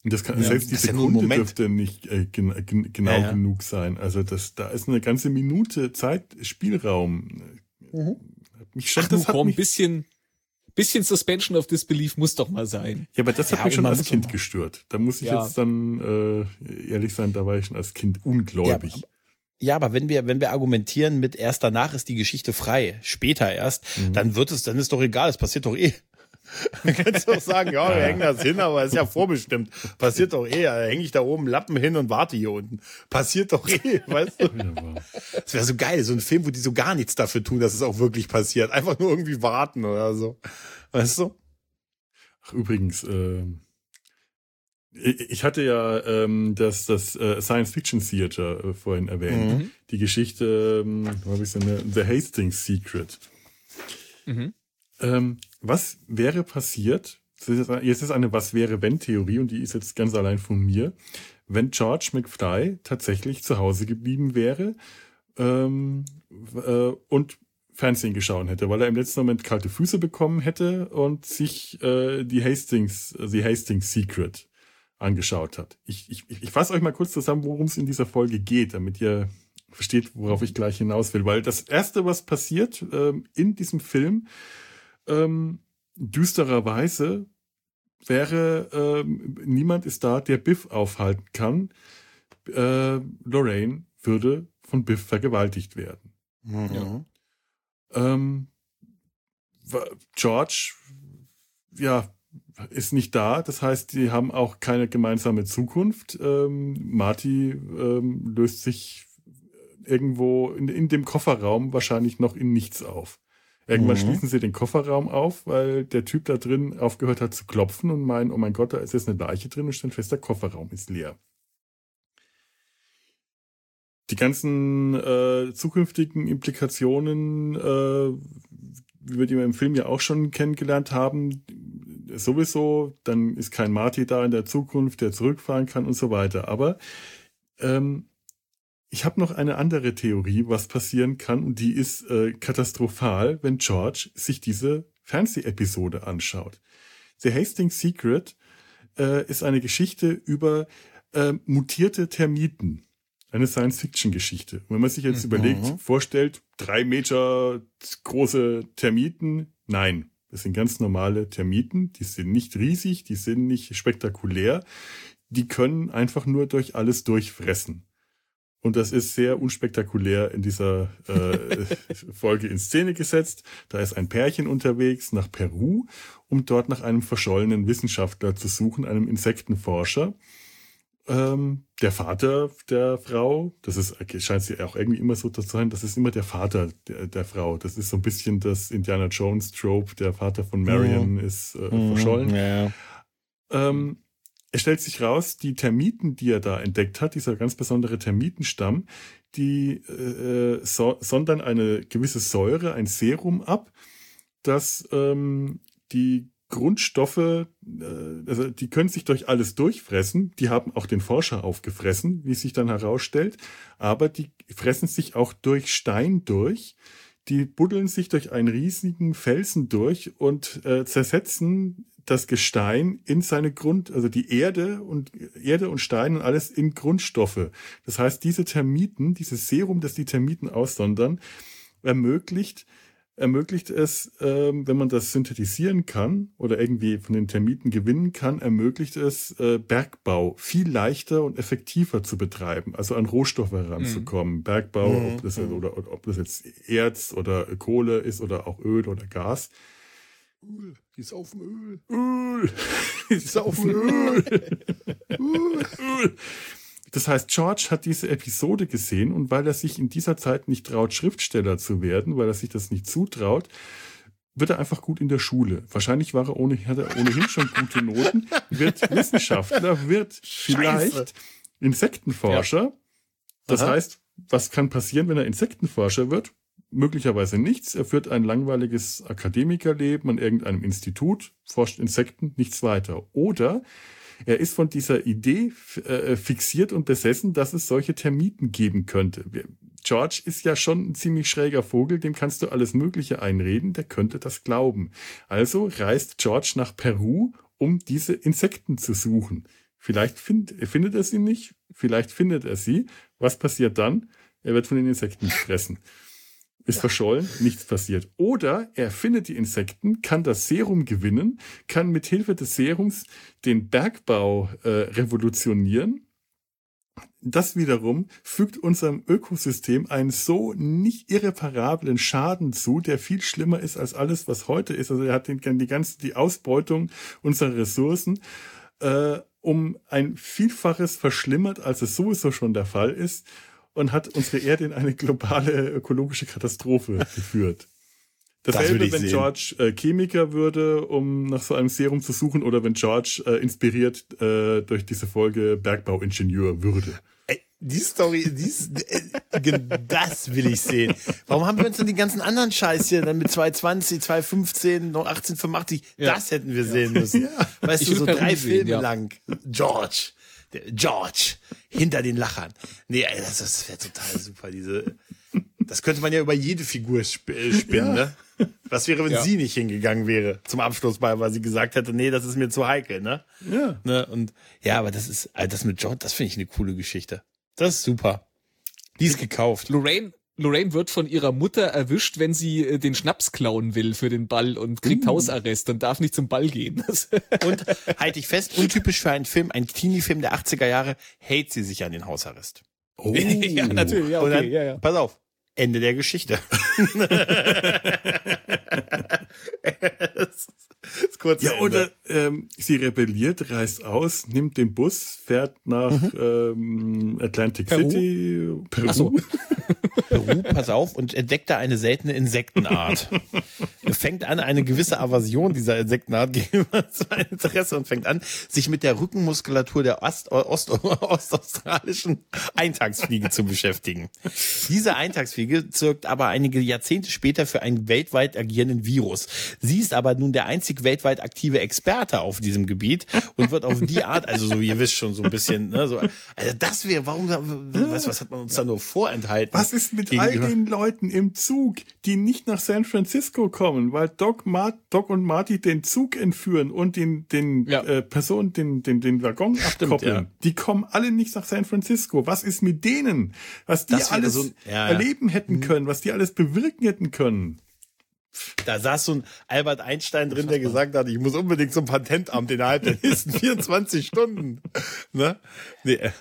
Und das kann, ja, selbst die Sekunde ja dürfte nicht äh, gen, gen, genau ja, genug sein. Also das, da ist eine ganze Minute Zeit, Spielraum. Mhm. Mich schon, Ach, das hat mich, bisschen, bisschen Suspension of Disbelief muss doch mal sein. Ja, aber das hat mich schon als Kind gestört. Da muss ich jetzt dann äh, ehrlich sein, da war ich schon als Kind ungläubig. Ja, aber wenn wir, wenn wir argumentieren mit erst danach ist die Geschichte frei, später erst, mhm. dann wird es, dann ist doch egal, es passiert doch eh. Dann kannst du auch sagen, ja, wir hängen das hin, aber ist ja vorbestimmt. Passiert doch eh. Da hänge ich da oben Lappen hin und warte hier unten. Passiert doch eh, weißt du? Das wäre so geil, so ein Film, wo die so gar nichts dafür tun, dass es auch wirklich passiert. Einfach nur irgendwie warten oder so. Weißt du? Ach, übrigens, äh, ich hatte ja ähm, das, das äh, Science Fiction Theater äh, vorhin erwähnt. Mhm. Die Geschichte, ähm, habe ich so eine, The Hastings Secret. Mhm. Ähm, was wäre passiert? Jetzt ist eine Was wäre wenn Theorie und die ist jetzt ganz allein von mir, wenn George McFly tatsächlich zu Hause geblieben wäre ähm, äh, und Fernsehen geschaut hätte, weil er im letzten Moment kalte Füße bekommen hätte und sich äh, die Hastings, die Hastings Secret angeschaut hat. Ich, ich, ich fasse euch mal kurz zusammen, worum es in dieser Folge geht, damit ihr versteht, worauf ich gleich hinaus will. Weil das Erste, was passiert ähm, in diesem Film, ähm, düstererweise wäre, ähm, niemand ist da, der Biff aufhalten kann. Äh, Lorraine würde von Biff vergewaltigt werden. Mhm. Ja. Ähm, George, ja, ist nicht da. Das heißt, die haben auch keine gemeinsame Zukunft. Ähm, Marty ähm, löst sich irgendwo in, in, dem Kofferraum wahrscheinlich noch in nichts auf. Irgendwann mhm. schließen sie den Kofferraum auf, weil der Typ da drin aufgehört hat zu klopfen und meinen, oh mein Gott, da ist jetzt eine Leiche drin und stellt fest, der Kofferraum ist leer. Die ganzen äh, zukünftigen Implikationen, äh, wie wir die im Film ja auch schon kennengelernt haben, sowieso, dann ist kein Marty da in der Zukunft, der zurückfahren kann und so weiter. Aber ähm, ich habe noch eine andere Theorie, was passieren kann, und die ist äh, katastrophal, wenn George sich diese Fernsehepisode anschaut. The Hastings Secret äh, ist eine Geschichte über äh, mutierte Termiten. Eine Science-Fiction-Geschichte. Wenn man sich jetzt mhm. überlegt, vorstellt, drei Meter große Termiten, nein, das sind ganz normale Termiten, die sind nicht riesig, die sind nicht spektakulär, die können einfach nur durch alles durchfressen. Und das ist sehr unspektakulär in dieser äh, Folge in Szene gesetzt. Da ist ein Pärchen unterwegs nach Peru, um dort nach einem verschollenen Wissenschaftler zu suchen, einem Insektenforscher ähm, der Vater der Frau, das ist, scheint ja auch irgendwie immer so zu sein, das ist immer der Vater der, der Frau. Das ist so ein bisschen das Indiana Jones Trope, der Vater von Marion mhm. ist äh, mhm, verschollen. Ja. Ähm, es stellt sich raus, die Termiten, die er da entdeckt hat, dieser ganz besondere Termitenstamm, die äh, so, sondern eine gewisse Säure, ein Serum ab, das ähm, die Grundstoffe, äh, also die können sich durch alles durchfressen. Die haben auch den Forscher aufgefressen, wie sich dann herausstellt. Aber die fressen sich auch durch Stein durch. Die buddeln sich durch einen riesigen Felsen durch und äh, zersetzen das Gestein in seine Grund, also die Erde und Erde und Stein und alles in Grundstoffe. Das heißt, diese Termiten, dieses Serum, das die Termiten aussondern, ermöglicht ermöglicht es, ähm, wenn man das synthetisieren kann oder irgendwie von den Termiten gewinnen kann, ermöglicht es, äh, Bergbau viel leichter und effektiver zu betreiben, also an Rohstoffe heranzukommen. Mhm. Bergbau, mhm. ob, das, mhm. oder, ob das jetzt Erz oder Kohle ist oder auch Öl oder Gas. Öl, die ist auf dem Öl. Öl, die ist auf dem Öl. Öl. Das heißt, George hat diese Episode gesehen und weil er sich in dieser Zeit nicht traut, Schriftsteller zu werden, weil er sich das nicht zutraut, wird er einfach gut in der Schule. Wahrscheinlich war er ohnehin, hat er ohnehin schon gute Noten, wird Wissenschaftler, wird vielleicht Scheiße. Insektenforscher. Ja. Das heißt, was kann passieren, wenn er Insektenforscher wird? Möglicherweise nichts. Er führt ein langweiliges Akademikerleben an irgendeinem Institut, forscht Insekten, nichts weiter. Oder er ist von dieser Idee äh, fixiert und besessen, dass es solche Termiten geben könnte. George ist ja schon ein ziemlich schräger Vogel, dem kannst du alles Mögliche einreden, der könnte das glauben. Also reist George nach Peru, um diese Insekten zu suchen. Vielleicht find, findet er sie nicht, vielleicht findet er sie. Was passiert dann? Er wird von den Insekten gefressen ist verschollen, nichts passiert. Oder er findet die Insekten, kann das Serum gewinnen, kann mit Hilfe des Serums den Bergbau äh, revolutionieren. das wiederum fügt unserem Ökosystem einen so nicht irreparablen Schaden zu, der viel schlimmer ist als alles, was heute ist. Also er hat den, die ganze die Ausbeutung unserer Ressourcen äh, um ein Vielfaches verschlimmert, als es sowieso schon der Fall ist und hat unsere Erde in eine globale ökologische Katastrophe geführt. Dasselbe, wenn sehen. George äh, Chemiker würde, um nach so einem Serum zu suchen, oder wenn George äh, inspiriert äh, durch diese Folge Bergbauingenieur würde. Ey, die Story, dies, äh, das will ich sehen. Warum haben wir uns denn die ganzen anderen Scheiß hier dann mit 220, 215, noch 1885, ja. das hätten wir sehen müssen. Ja. Weißt ich du, so drei Filme ja. lang. George. George. Hinter den Lachern. Nee, ey, das, das wäre total super, diese, das könnte man ja über jede Figur sp äh, spinnen, ja. ne? Was wäre, wenn ja. sie nicht hingegangen wäre zum Abschluss mal, weil sie gesagt hätte, nee, das ist mir zu heikel, ne? Ja. Ne? Und ja, aber das ist, also das mit John, das finde ich eine coole Geschichte. Das ist super. Die ist gekauft. Lorraine, Lorraine wird von ihrer Mutter erwischt, wenn sie äh, den Schnaps klauen will für den Ball und kriegt uh. Hausarrest und darf nicht zum Ball gehen. und halte ich fest, untypisch für einen Film, ein Teenie-Film der 80er Jahre, hält sie sich an den Hausarrest. Oh. ja, natürlich, ja, okay, dann, ja, ja. Pass auf, Ende der Geschichte. das ist kurz ja, oder ähm, sie rebelliert, reist aus, nimmt den Bus, fährt nach mhm. ähm, Atlantic Peru? City, Peru. Ach so. Peru, pass auf, und entdeckt da eine seltene Insektenart. fängt an, eine gewisse Aversion dieser Insektenart gegenüber sein Interesse und fängt an, sich mit der Rückenmuskulatur der Ost, Ost, ostaustralischen Eintagsfliege zu beschäftigen. Diese Eintagsfliege zirkt aber einige Jahrzehnte später für einen weltweit agierenden Virus. Sie ist aber nun der einzig weltweit aktive Experte auf diesem Gebiet und wird auf die Art, also so, ihr wisst schon so ein bisschen, ne, so, also das wäre, warum, was, was hat man uns da nur vorenthalten? Was ist mit all den Leuten im Zug, die nicht nach San Francisco kommen, weil Doc, Mart, Doc und Marty den Zug entführen und den, den ja. äh, Personen den, den, den Waggon Stimmt, abkoppeln? Ja. Die kommen alle nicht nach San Francisco. Was ist mit denen? Was die alles so, ja, erleben hätten mhm. können, was die alles bewirken hätten können. Da saß so ein Albert Einstein drin, der gesagt hat, ich muss unbedingt zum Patentamt innerhalb der nächsten 24 Stunden. Ne? Nee, äh,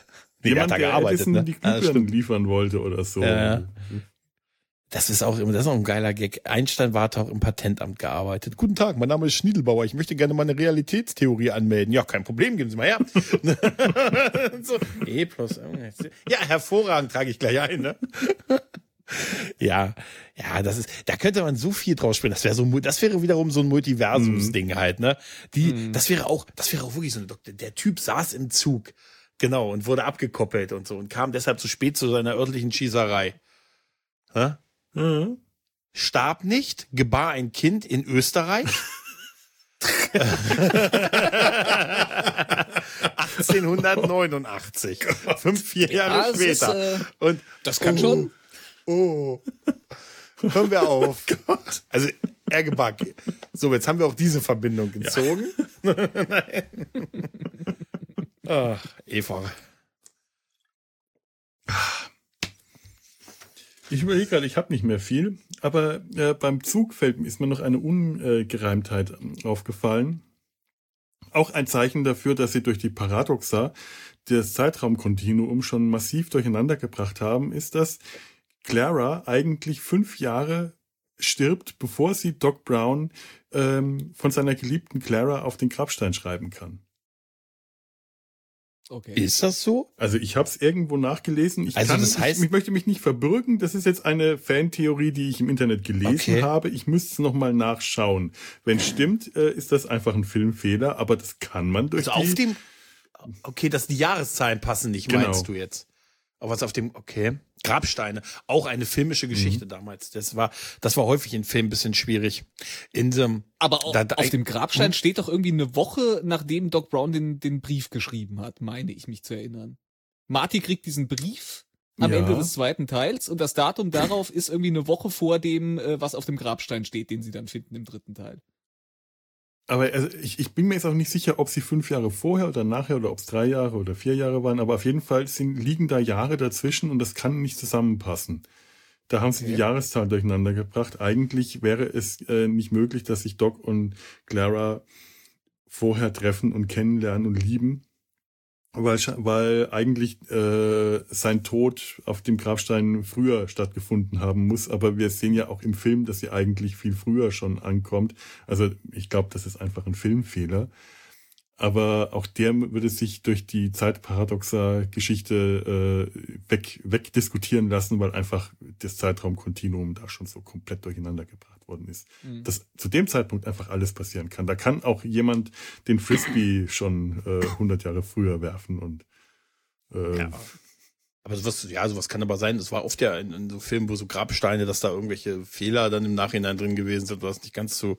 nee Jemand, der hat da gearbeitet. Edison ne? die Glühbirnen ja, liefern wollte oder so. Ja, Das ist auch immer, das ist auch ein geiler Gag. Einstein war auch im Patentamt gearbeitet. Guten Tag, mein Name ist Schniedelbauer. Ich möchte gerne meine Realitätstheorie anmelden. Ja, kein Problem, geben Sie mal her. so, e plus. Ja, hervorragend, trage ich gleich ein, ne? Ja, ja, das ist, da könnte man so viel draus spielen. Das wäre so, das wäre wiederum so ein Multiversumsding mm. halt, ne? Die, mm. das wäre auch, das wäre auch wirklich so eine Doktor. Der Typ saß im Zug, genau, und wurde abgekoppelt und so und kam deshalb zu spät zu seiner örtlichen Schießerei. Hä? Mhm. Starb nicht, gebar ein Kind in Österreich. 1889. Fünf, vier Jahre ja, später. Ist, äh, und das kann oh, schon. Oh. Hören wir auf. Oh also, er geback. So, jetzt haben wir auch diese Verbindung gezogen. Ja. Nein. Ach, Eva. Ich überlege gerade, ich habe nicht mehr viel, aber äh, beim Zug fällt, ist mir noch eine Ungereimtheit aufgefallen. Auch ein Zeichen dafür, dass sie durch die Paradoxa das Zeitraumkontinuum schon massiv durcheinander gebracht haben, ist, dass Clara eigentlich fünf Jahre stirbt, bevor sie Doc Brown ähm, von seiner geliebten Clara auf den Grabstein schreiben kann. Okay. Ist das so? Also ich habe es irgendwo nachgelesen. Ich, also kann, das heißt, ich, ich, möchte mich nicht verbürgen. Das ist jetzt eine Fantheorie, die ich im Internet gelesen okay. habe. Ich müsste es nochmal nachschauen. Wenn stimmt, äh, ist das einfach ein Filmfehler, aber das kann man durch Also auf dem, okay, dass die Jahreszahlen passen nicht, genau. meinst du jetzt? Aber was auf dem, okay. Grabsteine, auch eine filmische Geschichte mhm. damals. Das war, das war häufig in Filmen ein bisschen schwierig. In dem, Aber auch, da, da, auf dem Grabstein hm? steht doch irgendwie eine Woche, nachdem Doc Brown den, den Brief geschrieben hat, meine ich mich zu erinnern. Marty kriegt diesen Brief am ja. Ende des zweiten Teils und das Datum darauf ist irgendwie eine Woche vor dem, äh, was auf dem Grabstein steht, den sie dann finden im dritten Teil. Aber also ich, ich bin mir jetzt auch nicht sicher, ob sie fünf Jahre vorher oder nachher oder ob es drei Jahre oder vier Jahre waren, aber auf jeden Fall sind, liegen da Jahre dazwischen und das kann nicht zusammenpassen. Da haben sie okay. die Jahreszahlen durcheinander gebracht. Eigentlich wäre es äh, nicht möglich, dass sich Doc und Clara vorher treffen und kennenlernen und lieben. Weil, weil eigentlich äh, sein Tod auf dem Grabstein früher stattgefunden haben muss. Aber wir sehen ja auch im Film, dass sie eigentlich viel früher schon ankommt. Also ich glaube, das ist einfach ein Filmfehler. Aber auch der würde sich durch die Zeitparadoxa-Geschichte äh, weg, wegdiskutieren lassen, weil einfach das Zeitraumkontinuum da schon so komplett durcheinander gebracht worden ist. Mhm. Dass zu dem Zeitpunkt einfach alles passieren kann. Da kann auch jemand den Frisbee schon äh, 100 Jahre früher werfen und äh, ja. Aber sowas, ja, sowas kann aber sein. Das war oft ja in, in so Filmen, wo so Grabsteine, dass da irgendwelche Fehler dann im Nachhinein drin gewesen sind, was nicht ganz so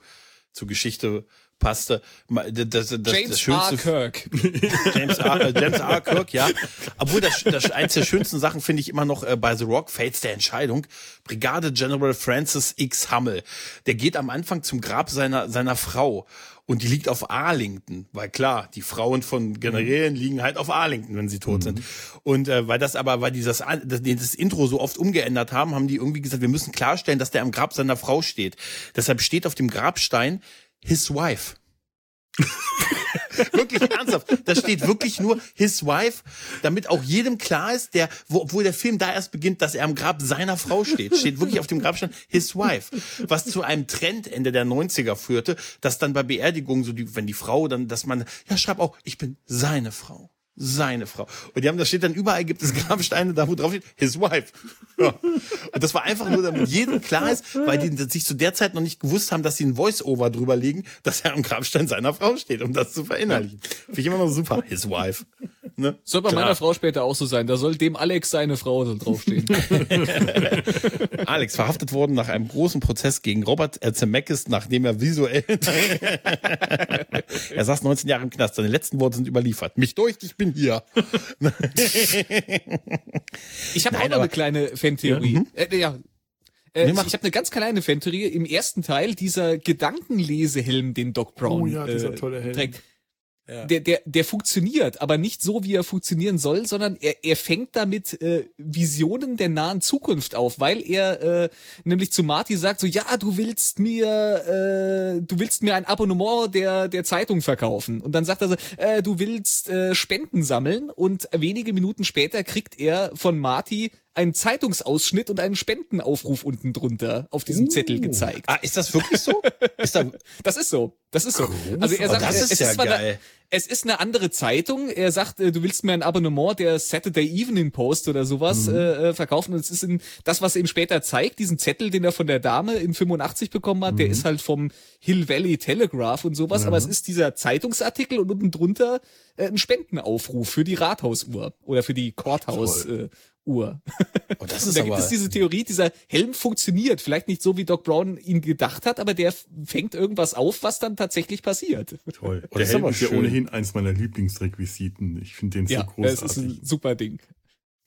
zur Geschichte passte. Das, das, das, James das schönste, R. Kirk. James R. Äh, James R. Kirk, ja. Obwohl das, das eins der schönsten Sachen finde ich immer noch äh, bei The Rock Fates der Entscheidung. Brigade General Francis X. Hummel. Der geht am Anfang zum Grab seiner seiner Frau und die liegt auf Arlington, weil klar, die Frauen von Generälen mhm. liegen halt auf Arlington, wenn sie tot mhm. sind. Und äh, weil das aber, weil die das, das, das Intro so oft umgeändert haben, haben die irgendwie gesagt, wir müssen klarstellen, dass der am Grab seiner Frau steht. Deshalb steht auf dem Grabstein his wife. wirklich ernsthaft. Da steht wirklich nur his wife, damit auch jedem klar ist, der, wo, obwohl der Film da erst beginnt, dass er am Grab seiner Frau steht. Steht wirklich auf dem Grabstein his wife. Was zu einem Trend Ende der 90er führte, dass dann bei Beerdigungen so die, wenn die Frau dann, dass man, ja, schreib auch, ich bin seine Frau seine Frau. Und die haben, da steht dann überall gibt es Grabsteine, da wo drauf steht, his wife. Ja. Und das war einfach nur, damit jedem klar ist, weil die sich zu der Zeit noch nicht gewusst haben, dass sie ein Voice-Over drüber legen, dass er am Grabstein seiner Frau steht, um das zu verinnerlichen. Finde ich immer noch super. His wife. Ne? Soll bei Klar. meiner Frau später auch so sein. Da soll dem Alex seine Frau soll draufstehen. Alex verhaftet worden nach einem großen Prozess gegen Robert Zemeckis, nachdem er visuell er saß 19 Jahre im Knast. Seine letzten Worte sind überliefert. Mich durch, ich bin hier. ich habe auch noch eine kleine Fantheorie. Ja, mhm. äh, ja. Äh, ich habe eine ganz kleine Fantheorie. Im ersten Teil dieser Gedankenlesehelm, den Doc Brown oh ja, dieser äh, tolle Helm. trägt ja. Der, der, der funktioniert, aber nicht so, wie er funktionieren soll, sondern er, er fängt damit äh, Visionen der nahen Zukunft auf, weil er äh, nämlich zu Marty sagt so, ja, du willst mir, äh, du willst mir ein Abonnement der, der Zeitung verkaufen. Und dann sagt er so, äh, du willst äh, Spenden sammeln und wenige Minuten später kriegt er von Marty einen Zeitungsausschnitt und einen Spendenaufruf unten drunter auf diesem uh. Zettel gezeigt. Ah, ist das wirklich so? ist da das ist so. Das ist so. Also er sagt, oh, ist es, ja ist eine, es ist eine andere Zeitung. Er sagt, äh, du willst mir ein Abonnement der Saturday Evening Post oder sowas mhm. äh, äh verkaufen. Und es ist in, das, was er ihm später zeigt, diesen Zettel, den er von der Dame in 85 bekommen hat, mhm. der ist halt vom Hill Valley Telegraph und sowas. Mhm. Aber es ist dieser Zeitungsartikel und unten drunter äh, ein Spendenaufruf für die Rathausuhr oder für die Courthouse. Äh, Uhr. Oh, das ist da gibt es diese Theorie, dieser Helm funktioniert. Vielleicht nicht so, wie Doc Brown ihn gedacht hat, aber der fängt irgendwas auf, was dann tatsächlich passiert. Toll. Der Helm ist ja ohnehin eins meiner Lieblingsrequisiten. Ich finde den so ja, großartig. Das ist ein super Ding.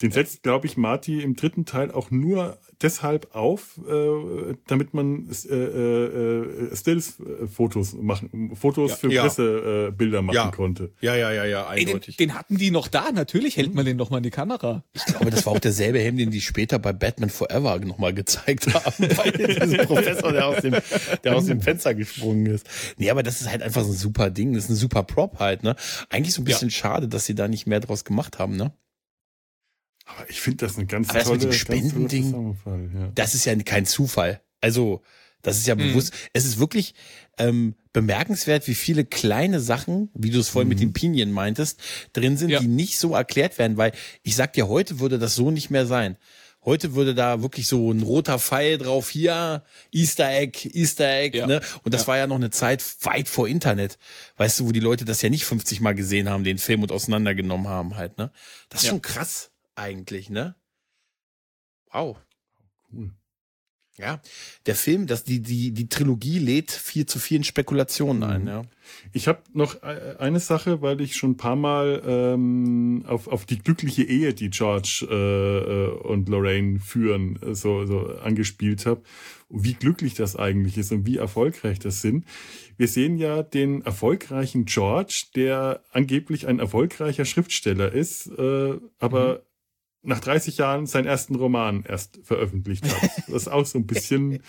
Den setzt, glaube ich, Marty im dritten Teil auch nur deshalb auf, äh, damit man äh, äh, Stills-Fotos machen, Fotos ja, für ja. Pressebilder machen ja. konnte. Ja, ja, ja, ja, eindeutig. Ey, den, den, hatten die noch da. Natürlich hält man den noch mal in die Kamera. Ich glaube, das war auch derselbe Helm, den die später bei Batman Forever noch mal gezeigt haben. bei diesem Professor, der aus, dem, der aus dem Fenster gesprungen ist. Nee, aber das ist halt einfach so ein super Ding. Das ist ein super Prop halt, ne? Eigentlich so ein bisschen schade, dass sie da nicht mehr draus gemacht haben, ne? Aber ich finde das eine ganz Aber tolle, das mit dem Spendending, ja. das ist ja kein Zufall. Also, das ist ja mhm. bewusst. Es ist wirklich ähm, bemerkenswert, wie viele kleine Sachen, wie du es vorhin mhm. mit den Pinien meintest, drin sind, ja. die nicht so erklärt werden, weil ich sag dir, heute würde das so nicht mehr sein. Heute würde da wirklich so ein roter Pfeil drauf, hier, Easter Egg, Easter Egg, ja. ne? Und das ja. war ja noch eine Zeit weit vor Internet. Weißt du, wo die Leute das ja nicht 50 Mal gesehen haben, den Film und auseinandergenommen haben halt, ne? Das ist ja. schon krass eigentlich, ne? Wow. Cool. Ja, der Film, das, die, die, die Trilogie lädt viel zu vielen Spekulationen ein, mhm. ja. Ich habe noch äh, eine Sache, weil ich schon ein paar Mal ähm, auf, auf die glückliche Ehe, die George äh, äh und Lorraine führen, äh, so, so angespielt habe. Wie glücklich das eigentlich ist und wie erfolgreich das sind. Wir sehen ja den erfolgreichen George, der angeblich ein erfolgreicher Schriftsteller ist, äh, aber mhm nach 30 Jahren seinen ersten Roman erst veröffentlicht hat. Das ist auch so ein bisschen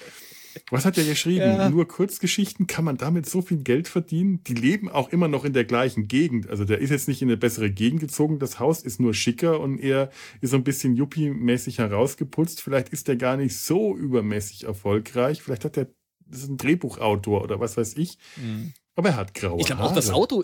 Was hat er geschrieben? Ja. Nur Kurzgeschichten, kann man damit so viel Geld verdienen? Die leben auch immer noch in der gleichen Gegend. Also der ist jetzt nicht in eine bessere Gegend gezogen, das Haus ist nur schicker und er ist so ein bisschen Yuppie-mäßig herausgeputzt. Vielleicht ist der gar nicht so übermäßig erfolgreich. Vielleicht hat er, das ist ein Drehbuchautor oder was weiß ich. Mhm. Aber er hat graue Ich glaube auch, das Auto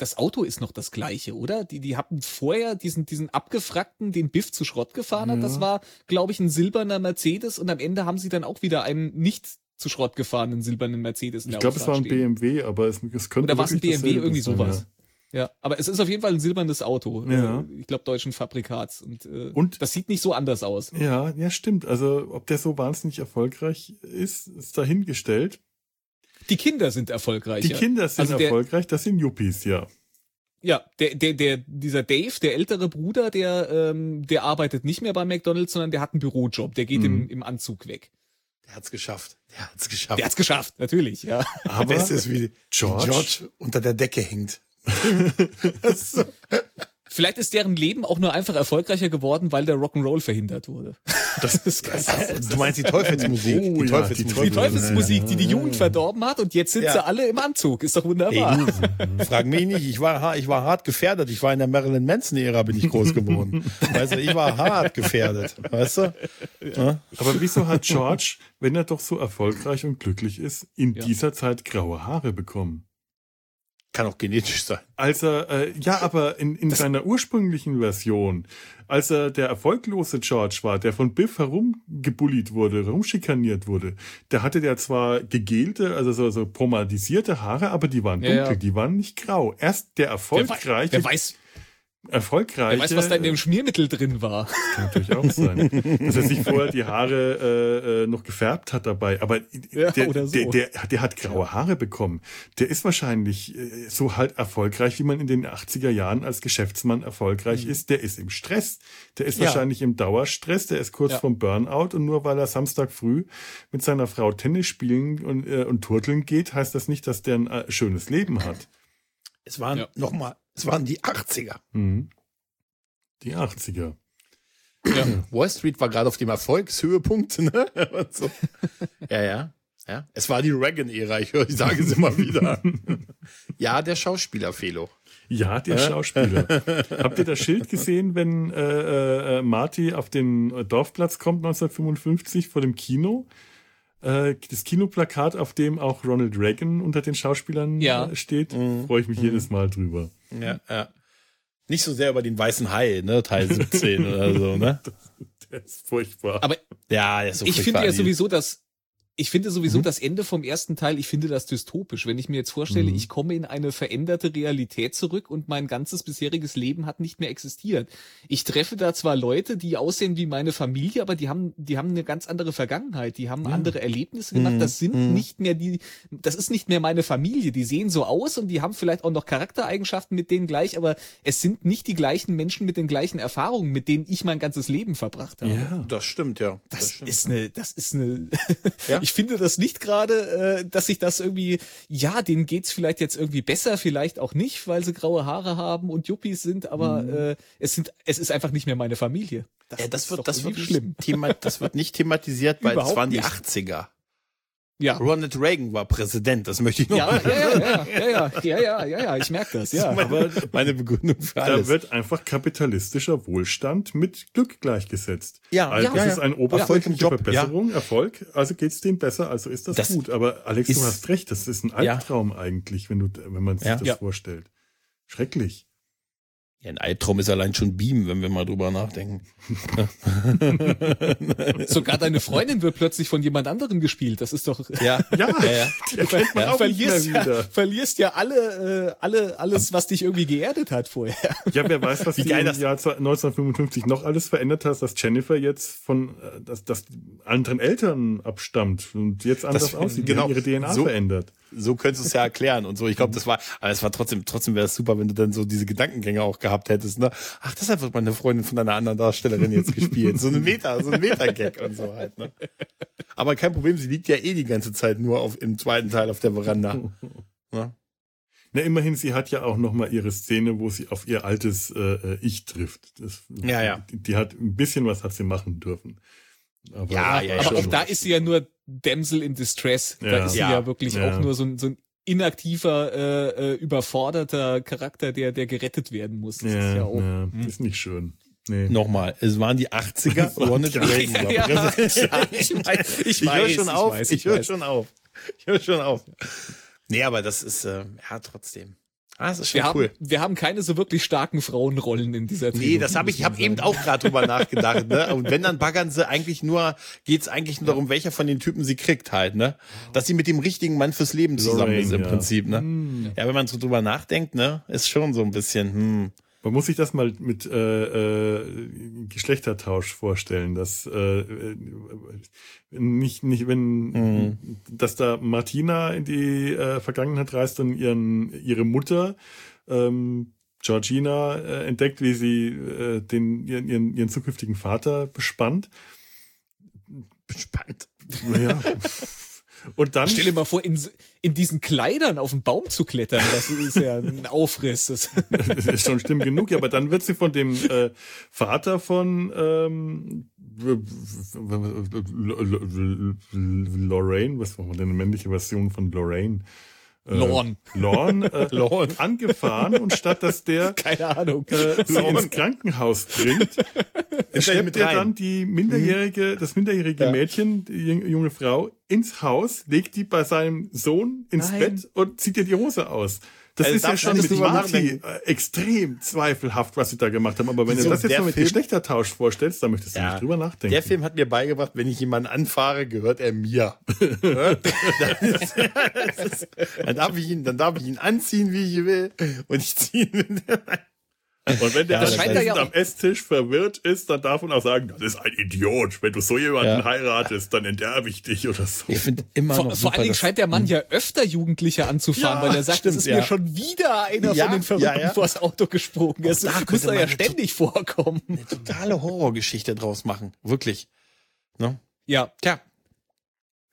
das Auto ist noch das gleiche, oder? Die, die hatten vorher diesen, diesen abgefrackten, den Biff zu Schrott gefahren hat. Ja. Das war, glaube ich, ein silberner Mercedes und am Ende haben sie dann auch wieder einen nicht zu Schrott gefahrenen silbernen Mercedes. ich glaube, es war ein stehen. BMW, aber es, es könnte. Oder war es ein BMW, irgendwie sowas. Ja. ja. aber es ist auf jeden Fall ein silbernes Auto. Ja. Äh, ich glaube, deutschen Fabrikats. Und, äh, und das sieht nicht so anders aus. Ja, ja, stimmt. Also, ob der so wahnsinnig erfolgreich ist, ist dahingestellt. Die Kinder sind erfolgreich. Die Kinder sind also der, erfolgreich, das sind Yuppies, ja. Ja, der, der, der, dieser Dave, der ältere Bruder, der, ähm, der arbeitet nicht mehr bei McDonalds, sondern der hat einen Bürojob, der geht mhm. im, im Anzug weg. Der hat's geschafft. Der hat's geschafft. Der hat's geschafft, natürlich, ja. Aber es ist wie George, George unter der Decke hängt. Vielleicht ist deren Leben auch nur einfach erfolgreicher geworden, weil der Rock'n'Roll verhindert wurde. Das ist geil. Du meinst die Teufelsmusik? Oh, die, Teufelsmusik. Ja, die, Teufelsmusik, die die Jugend verdorben hat und jetzt sitzen ja. sie alle im Anzug. Ist doch wunderbar. Ey, frag mich nicht. Ich war, ich war hart gefährdet. Ich war in der Marilyn Manson-Ära bin ich groß geworden. Weißt du, ich war hart gefährdet. Weißt du? Ja. Aber wieso hat George, wenn er doch so erfolgreich und glücklich ist, in dieser Zeit graue Haare bekommen? Kann auch genetisch sein. Als er, äh, ja, aber in, in seiner ursprünglichen Version, als er der erfolglose George war, der von Biff herumgebullied wurde, herumschikaniert wurde, der hatte der zwar gegelte, also so, so pomadisierte Haare, aber die waren dunkel, ja, ja. die waren nicht grau. Erst der erfolgreiche. Wer, wer weiß, erfolgreich. Wer weiß, was da in dem Schmiermittel drin war. Das kann natürlich auch sein. Dass er sich vorher die Haare äh, äh noch gefärbt hat dabei. Aber ja, der, so. der, der, der, hat graue Haare bekommen. Der ist wahrscheinlich äh, so halt erfolgreich, wie man in den 80er Jahren als Geschäftsmann erfolgreich mhm. ist. Der ist im Stress. Der ist ja. wahrscheinlich im Dauerstress. Der ist kurz ja. vom Burnout. Und nur weil er Samstag früh mit seiner Frau Tennis spielen und, äh, und turteln geht, heißt das nicht, dass der ein äh, schönes Leben hat. Es waren ja. nochmal es waren die 80er. Mhm. Die 80er. Ja. Wall Street war gerade auf dem Erfolgshöhepunkt. Ne? So. Ja, ja. Ja, es war die Reagan-Ära, ich, höre, ich sage es immer wieder. ja, der Schauspieler, Felo. Ja, der äh? Schauspieler. Habt ihr das Schild gesehen, wenn äh, äh, Marty auf den Dorfplatz kommt 1955 vor dem Kino? Äh, das Kinoplakat, auf dem auch Ronald Reagan unter den Schauspielern ja. Äh, steht, mhm. freue ich mich mhm. jedes Mal drüber. Ja, ja. Nicht so sehr über den weißen Hai, ne, Teil 17 oder so, ne? Das, der ist furchtbar. Aber ja, ist so ich finde ja sowieso, dass ich finde sowieso mhm. das Ende vom ersten Teil, ich finde das dystopisch. Wenn ich mir jetzt vorstelle, mhm. ich komme in eine veränderte Realität zurück und mein ganzes bisheriges Leben hat nicht mehr existiert. Ich treffe da zwar Leute, die aussehen wie meine Familie, aber die haben, die haben eine ganz andere Vergangenheit. Die haben ja. andere Erlebnisse gemacht. Mhm. Das sind mhm. nicht mehr die, das ist nicht mehr meine Familie. Die sehen so aus und die haben vielleicht auch noch Charaktereigenschaften mit denen gleich, aber es sind nicht die gleichen Menschen mit den gleichen Erfahrungen, mit denen ich mein ganzes Leben verbracht habe. Ja, das stimmt, ja. Das, das stimmt. ist eine, das ist eine, ja? ich finde das nicht gerade, äh, dass sich das irgendwie, ja, denen geht's vielleicht jetzt irgendwie besser, vielleicht auch nicht, weil sie graue Haare haben und Yuppies sind, aber mhm. äh, es sind, es ist einfach nicht mehr meine Familie. Das, ja, das wird, das wird schlimm. Thema, das wird nicht thematisiert, weil es waren die 80er. Ja. Ronald Reagan war Präsident, das möchte ich noch ja, mal. Ja, ja, ja, ja, ja, ja, ja, ja, ich merke das, ja. Das meine, meine Begründung für alles. Da wird einfach kapitalistischer Wohlstand mit Glück gleichgesetzt. Ja, also ja, das ja, ist eine oberflächliche Verbesserung, ja. Erfolg, also geht's dem besser, also ist das, das gut. Aber Alex, ist, du hast recht, das ist ein Albtraum eigentlich, wenn du, wenn man sich das vorstellt. Schrecklich. Ja, ein Albtraum ist allein schon Beam, wenn wir mal drüber nachdenken. Sogar deine Freundin wird plötzlich von jemand anderem gespielt. Das ist doch. Ja, ja, ja. ja. Ver ja. Verlierst, ja, verlierst ja alle, äh, alle, alles, was dich irgendwie geerdet hat vorher. Ja, wer weiß, was Wie geil im Jahr 1955 noch alles verändert hat, dass Jennifer jetzt von, äh, dass, dass anderen Eltern abstammt und jetzt anders das, aussieht. Genau. ihre DNA so, verändert so könntest du es ja erklären und so. Ich glaube, das war, aber es war trotzdem, trotzdem wäre es super, wenn du dann so diese Gedankengänge auch gehabt hättest, ne? Ach, deshalb wird meine Freundin von einer anderen Darstellerin jetzt gespielt. So ein Meta, so ein Meta-Gag und so halt, ne? Aber kein Problem, sie liegt ja eh die ganze Zeit nur auf, im zweiten Teil auf der Veranda. Ne? Na, immerhin, sie hat ja auch noch mal ihre Szene, wo sie auf ihr altes äh, Ich trifft. Das, ja, ja. Die, die, hat ein bisschen was hat sie machen dürfen. Aber, ja, ja, aber auch da ist sie ja nur Damsel in Distress. Ja. Da ist sie Ja. ja, wirklich Ja. auch nur so ein, so ein inaktiver, äh, äh, überforderter Charakter, der, der gerettet werden muss. Das ist ja auch. ja, ist nicht schön. Nee. Nochmal, es waren die 80er, Ronald Reagan Ja, ja, ich weiß, ich ich höre weiß, schon ich auf, weiß, ich, ich höre schon auf. Ich höre schon auf. Nee, aber das ist, äh, ja, trotzdem. Ah, das ist schon Wir, cool. haben, wir haben keine so wirklich starken Frauenrollen in dieser Nee, Trilogie, das habe ich, ich habe eben auch gerade drüber nachgedacht, ne? Und wenn dann baggern sie eigentlich nur, geht's eigentlich nur darum, welcher von den Typen sie kriegt halt, ne? Dass sie mit dem richtigen Mann fürs Leben zusammen Lorraine, ist im ja. Prinzip, ne? Hm. Ja, wenn man so drüber nachdenkt, ne, ist schon so ein bisschen, hm. Man muss sich das mal mit äh, äh, Geschlechtertausch vorstellen, dass äh, äh, nicht nicht wenn dass da Martina in die äh, Vergangenheit reist und ihren ihre Mutter ähm, Georgina äh, entdeckt, wie sie äh, den ihren, ihren ihren zukünftigen Vater bespannt. Spannend. Ja. Und dann Stell dir mal vor, in, in diesen Kleidern auf den Baum zu klettern, das ist ja ein Aufriss. Das, das ist schon schlimm genug, ja, aber dann wird sie von dem äh, Vater von ähm, Lorraine, was war denn eine männliche Version von Lorraine? Äh, Lorne. Lorne, äh, Lorne. angefahren und statt dass der keine Ahnung. äh, sie ins Krankenhaus bringt, er schleppt er dann die minderjährige, das minderjährige Ja. Mädchen, die jung- junge Frau, ins Haus, legt die bei seinem Sohn ins Nein. Bett und zieht ihr die Hose aus. Das Also ist ja schon mit Marty äh, extrem zweifelhaft, was sie da gemacht haben. Aber wenn So, du das jetzt mal mit Film- Geschlechtertausch vorstellst, dann möchtest du Ja. nicht drüber nachdenken. Der Film hat mir beigebracht, wenn ich jemanden anfahre, gehört er mir. Dann, ist, dann, darf ich ihn, dann darf ich ihn anziehen, wie ich will. Und ich ziehe ihn. Und wenn der Ja, das er ja am Esstisch verwirrt ist, dann darf man auch sagen, das ist ein Idiot. Wenn du so jemanden Ja. heiratest, dann enterbe ich dich oder so. Ich finde immer Vor, noch vor super, allen Dingen scheint der Mann ja öfter Jugendliche anzufahren, Ja, weil er sagt, stimmt, es ist ja. mir schon wieder einer Ja, von den Verrückten ja, ja. vors Auto gesprungen. Das da muss man ja ständig vorkommen. eine totale Horrorgeschichte draus machen. Wirklich. Ne? Ja. Tja.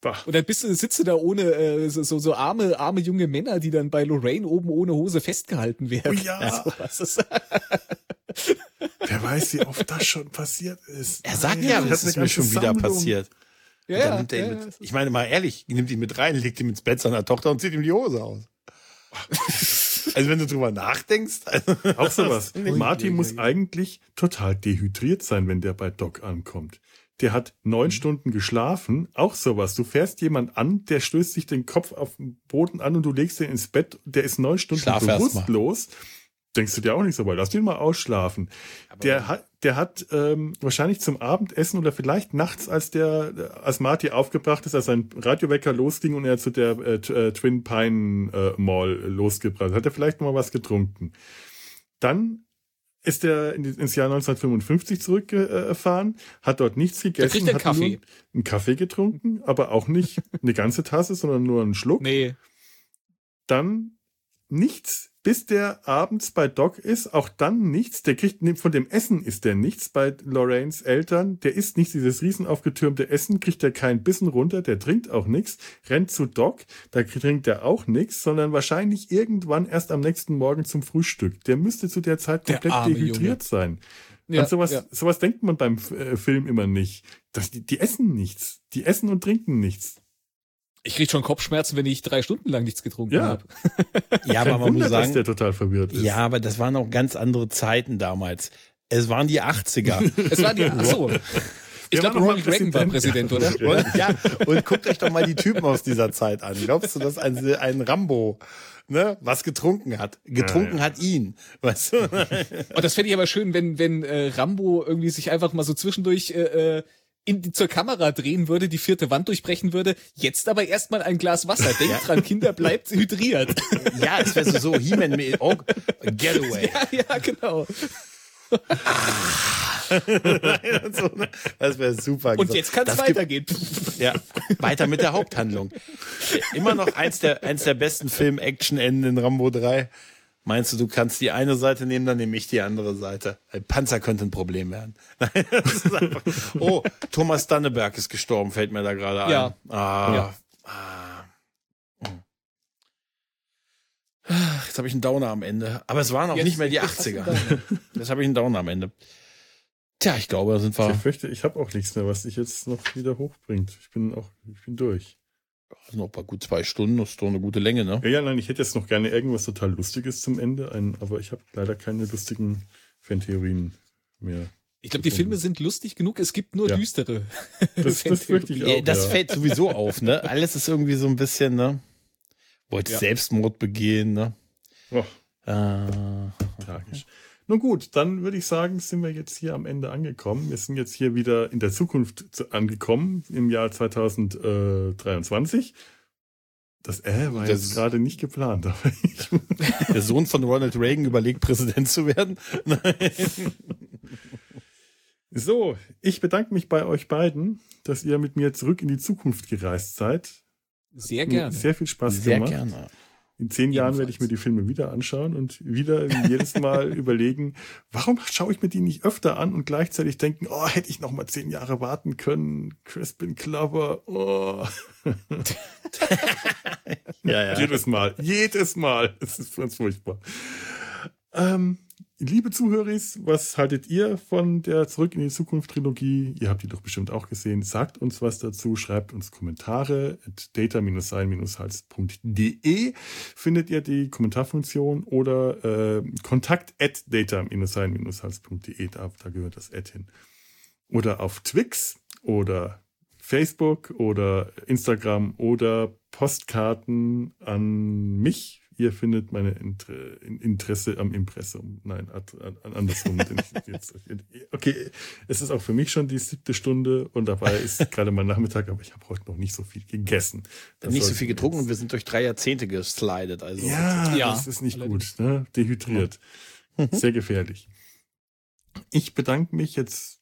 Bah. Und dann bist du, sitzt du da ohne äh, so, so, arme, arme junge Männer, die dann bei Lorraine oben ohne Hose festgehalten werden. Oh ja. Also, was ist, Wer weiß, wie oft das schon passiert ist. Er sagt Nein, ja, das ist mir schon wieder Sammlung. passiert. ja, ja, nimmt er ihn ja, mit, ich meine mal ehrlich, nimmt ihn mit rein, legt ihn ins Bett seiner Tochter und zieht ihm die Hose aus. also wenn du drüber nachdenkst, also, Auch sowas. Ui, muss eigentlich total dehydriert sein, wenn der bei Doc ankommt. Der hat neun Stunden geschlafen. Auch sowas. Du fährst jemand an, der stößt sich den Kopf auf den Boden an und du legst ihn ins Bett. Der ist neun Stunden Schlaf bewusstlos. Denkst du dir auch nicht so, weil lass den mal ausschlafen. Der hat, der hat ähm, wahrscheinlich zum Abendessen oder vielleicht nachts, als der, als Marty aufgebracht ist, als sein Radiowecker losging und er zu der äh, äh, Twin Pine äh, Mall losgebracht, hat er vielleicht mal was getrunken. Dann ist er ins Jahr 1955 zurückgefahren, hat dort nichts gegessen, er hat Kaffee. nur einen Kaffee getrunken, aber auch nicht eine ganze Tasse, sondern nur einen Schluck Nee. dann nichts, bis der abends bei Doc ist, auch dann nichts. Der kriegt von dem Essen ist der nichts bei Lorraines Eltern. Der isst nicht dieses riesen aufgetürmte Essen, kriegt er keinen Bissen runter, der trinkt auch nichts, rennt zu Doc, da trinkt er auch nichts, sondern wahrscheinlich irgendwann erst am nächsten Morgen zum Frühstück. Der müsste zu der Zeit Der komplett arme dehydriert sein. Ja, und sowas, ja. sowas denkt man beim äh, Film immer nicht. Das, die, die essen nichts. Die essen und trinken nichts. Ich krieg schon Kopfschmerzen, wenn ich drei Stunden lang nichts getrunken Ja. habe. ja, aber man Wunder, muss dass sagen, der total verwirrt ist. ja, aber das waren auch ganz andere Zeiten damals. Es waren die 80er. Es war die, ach so. Ich glaube, Ronald Reagan war Präsident, oder? Und, ja, und guckt euch doch mal die Typen aus dieser Zeit an. Glaubst du, dass ein, ein Rambo ne, was getrunken hat? Getrunken Ja, ja. hat ihn. Weißt du? Und das fände ich aber schön, wenn, wenn äh, Rambo irgendwie sich einfach mal so zwischendurch äh, äh, in, zur Kamera drehen würde, die vierte Wand durchbrechen würde. Jetzt aber erstmal ein Glas Wasser. Denkt dran, Kinder, bleibt hydriert. ja, es wäre so, so He-Man oh, Getaway. ja, ja, genau. Ne? Das wäre super. Und jetzt kann es gibt- weitergehen. Ja, weiter mit der Haupthandlung. Immer noch eins der, eins der besten Film-Action-Enden in Rambo 3. Meinst du, du kannst die eine Seite nehmen, dann nehme ich die andere Seite. Ein Panzer könnte ein Problem werden. Nein, das ist einfach, oh, Thomas Danneberg ist gestorben, fällt mir da gerade ein. Ja. Ah, Ja. ah. Ah, Jetzt habe ich einen Downer am Ende. Aber es waren auch Jetzt- nicht mehr die jetzt hast du 80er. einen Downer. Jetzt habe ich einen Downer am Ende. Tja, ich glaube, da sind wir. Ich fürchte, ich habe auch nichts mehr, was dich jetzt noch wieder hochbringt. Ich bin auch, ich bin durch. Also noch bei gut zwei Stunden, das ist doch eine gute Länge, ne? Ja, ja, nein, ich hätte jetzt noch gerne irgendwas total Lustiges zum Ende, ein, aber ich habe leider keine lustigen Fantheorien mehr. Ich glaube, die Filme sind lustig genug, es gibt nur Ja. düstere. Das, das auch. das ja. fällt sowieso auf, ne? Alles ist irgendwie so ein bisschen, ne? Wollte Ja. Selbstmord begehen, ne? Oh, Äh, tragisch. Nun gut, dann würde ich sagen, sind wir jetzt hier am Ende angekommen. Wir sind jetzt hier wieder in der Zukunft zu- angekommen, im Jahr 2023. Das äh war Das- jetzt gerade nicht geplant, der Sohn von Ronald Reagan überlegt, Präsident zu werden. Nein. So, ich bedanke mich bei euch beiden, dass ihr mit mir zurück in die Zukunft gereist seid. Sehr gerne. Sehr viel Spaß Sehr gemacht. gerne. In zehn Jahren werde ich mir die Filme wieder anschauen und wieder wie jedes Mal überlegen, warum schaue ich mir die nicht öfter an und gleichzeitig denken, oh, hätte ich noch mal zehn Jahre warten können. Crispin Glover, oh. Ja, ja. Jedes Mal, jedes Mal. Es ist ganz furchtbar. Ähm, liebe Zuhörer, was haltet ihr von der Zurück in die Zukunft Trilogie? Ihr habt die doch bestimmt auch gesehen. Sagt uns was dazu, schreibt uns Kommentare. At data-sein-hals.de findet ihr die Kommentarfunktion oder äh, kontakt at data-sein-hals.de. Da, da gehört das Ad hin. Oder auf Twix oder Facebook oder Instagram oder Postkarten an mich. Ihr findet meine Inter Interesse am Impressum. Nein, andersrum. okay, es ist auch für mich schon die siebte Stunde und dabei ist gerade mal Nachmittag, aber ich habe heute noch nicht so viel gegessen. Das nicht so viel getrunken und wir sind durch drei Jahrzehnte geslidet. Also ja, Ja, das ist nicht gut. Ne? Dehydriert. Sehr gefährlich. Ich bedanke mich jetzt.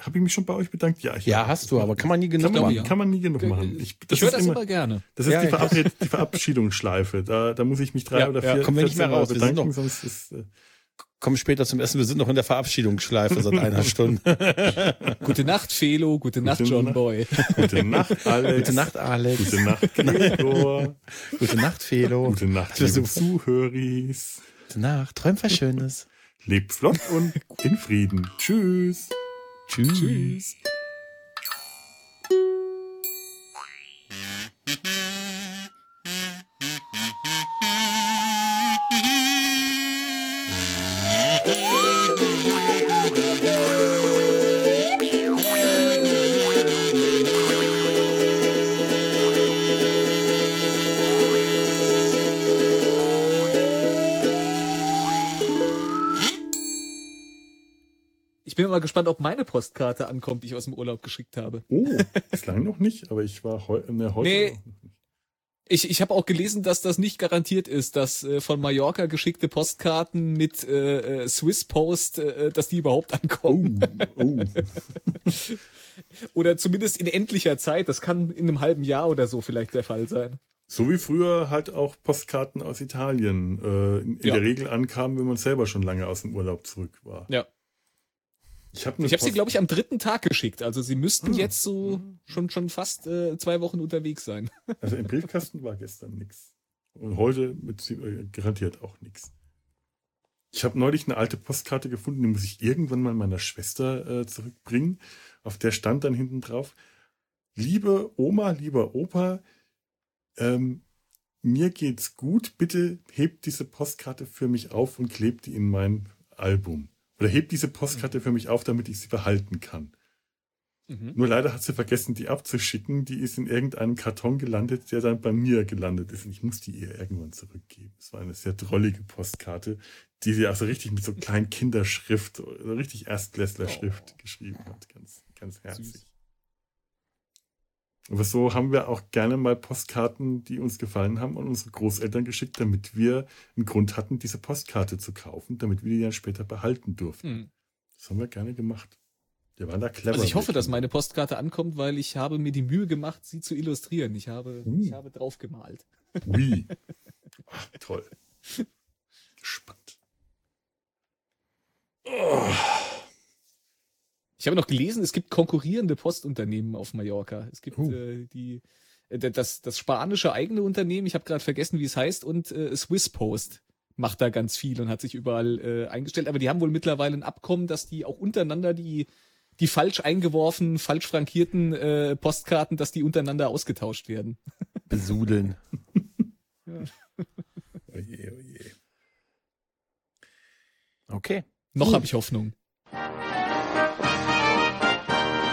Habe ich mich schon bei euch bedankt? Ja, ich ja, hast du, aber kann man nie genug kann man, machen. ja. kann man nie genug Ich, machen. ich, das höre ist das immer, gerne. Das ist Ja, die, ich- Verabred die Verabschiedungsschleife. Da, da muss ich mich drei Ja, oder ja, vier kommen wir nicht mehr 14 Mal raus. Wir sind bedanken, noch- sonst ist. Äh, Kommen später zum Essen. Wir sind noch in der Verabschiedungsschleife seit einer Stunde. Gute Nacht, Felo. Gute Nacht, Gute John Nacht. Boy. gute Nacht, Alex. Gute Nacht, Alex. Gute Nacht, Gregor. Gute Nacht, Felo. Gute Nacht, liebe so- Zuhöris. Gute Nacht. Träum was Schönes. Lebt flott und in Frieden. Tschüss. Tschüss. Tschüss. Mal gespannt, ob meine Postkarte ankommt, die ich aus dem Urlaub geschickt habe. Oh, bislang noch nicht, aber ich war heu ne, heute. Nee. noch. Ich, ich habe auch gelesen, dass das nicht garantiert ist, dass äh, von Mallorca geschickte Postkarten mit äh, äh, Swiss Post, äh, dass die überhaupt ankommen. Oh, oh. Oder zumindest in endlicher Zeit. Das kann in einem halben Jahr oder so vielleicht der Fall sein. So wie früher halt auch Postkarten aus Italien äh, in, in Ja. der Regel ankamen, wenn man selber schon lange aus dem Urlaub zurück war. Ja. Ich habe Ich habe sie, glaube ich, am dritten Tag geschickt. Also sie müssten Ah. jetzt so schon schon fast äh, zwei Wochen unterwegs sein. Also im Briefkasten war gestern nix. Und heute mit sie- äh, garantiert auch nix. Ich habe neulich eine alte Postkarte gefunden, die muss ich irgendwann mal meiner Schwester äh, zurückbringen. Auf der stand dann hinten drauf, liebe Oma, lieber Opa, ähm, mir geht's gut, bitte hebt diese Postkarte für mich auf und klebt die in mein Album. Oder hebt diese Postkarte für mich auf, damit ich sie behalten kann. Mhm. Nur leider hat sie vergessen, die abzuschicken. Die ist in irgendeinem Karton gelandet, der dann bei mir gelandet ist. Und ich muss die ihr irgendwann zurückgeben. Es war eine sehr drollige Postkarte, die sie also richtig mit so kleinen Kinderschrift, so richtig Erstklässlerschrift geschrieben hat. Ganz, ganz herzlich. Süß. Aber so haben wir auch gerne mal Postkarten, die uns gefallen haben, an unsere Großeltern geschickt, damit wir einen Grund hatten, diese Postkarte zu kaufen, damit wir die dann später behalten durften. Mhm. Das haben wir gerne gemacht. Wir waren da clever. Also ich hoffe, dass meine Postkarte ankommt, weil ich habe mir die Mühe gemacht, sie zu illustrieren. Ich habe, Uh. ich habe drauf gemalt. Ui. Ach, toll. Spannend. Oh. Ich habe noch gelesen, es gibt konkurrierende Postunternehmen auf Mallorca. Es gibt Oh. äh, die äh, das, das spanische eigene Unternehmen, ich habe gerade vergessen, wie es heißt, und äh, Swiss Post. macht da ganz viel und hat sich überall äh, eingestellt. Aber die haben wohl mittlerweile ein Abkommen, dass die auch untereinander die die falsch eingeworfenen, falsch frankierten äh, Postkarten, dass die untereinander ausgetauscht werden. Besudeln. ja. Oje, oje. Okay. Noch habe ich Hoffnung.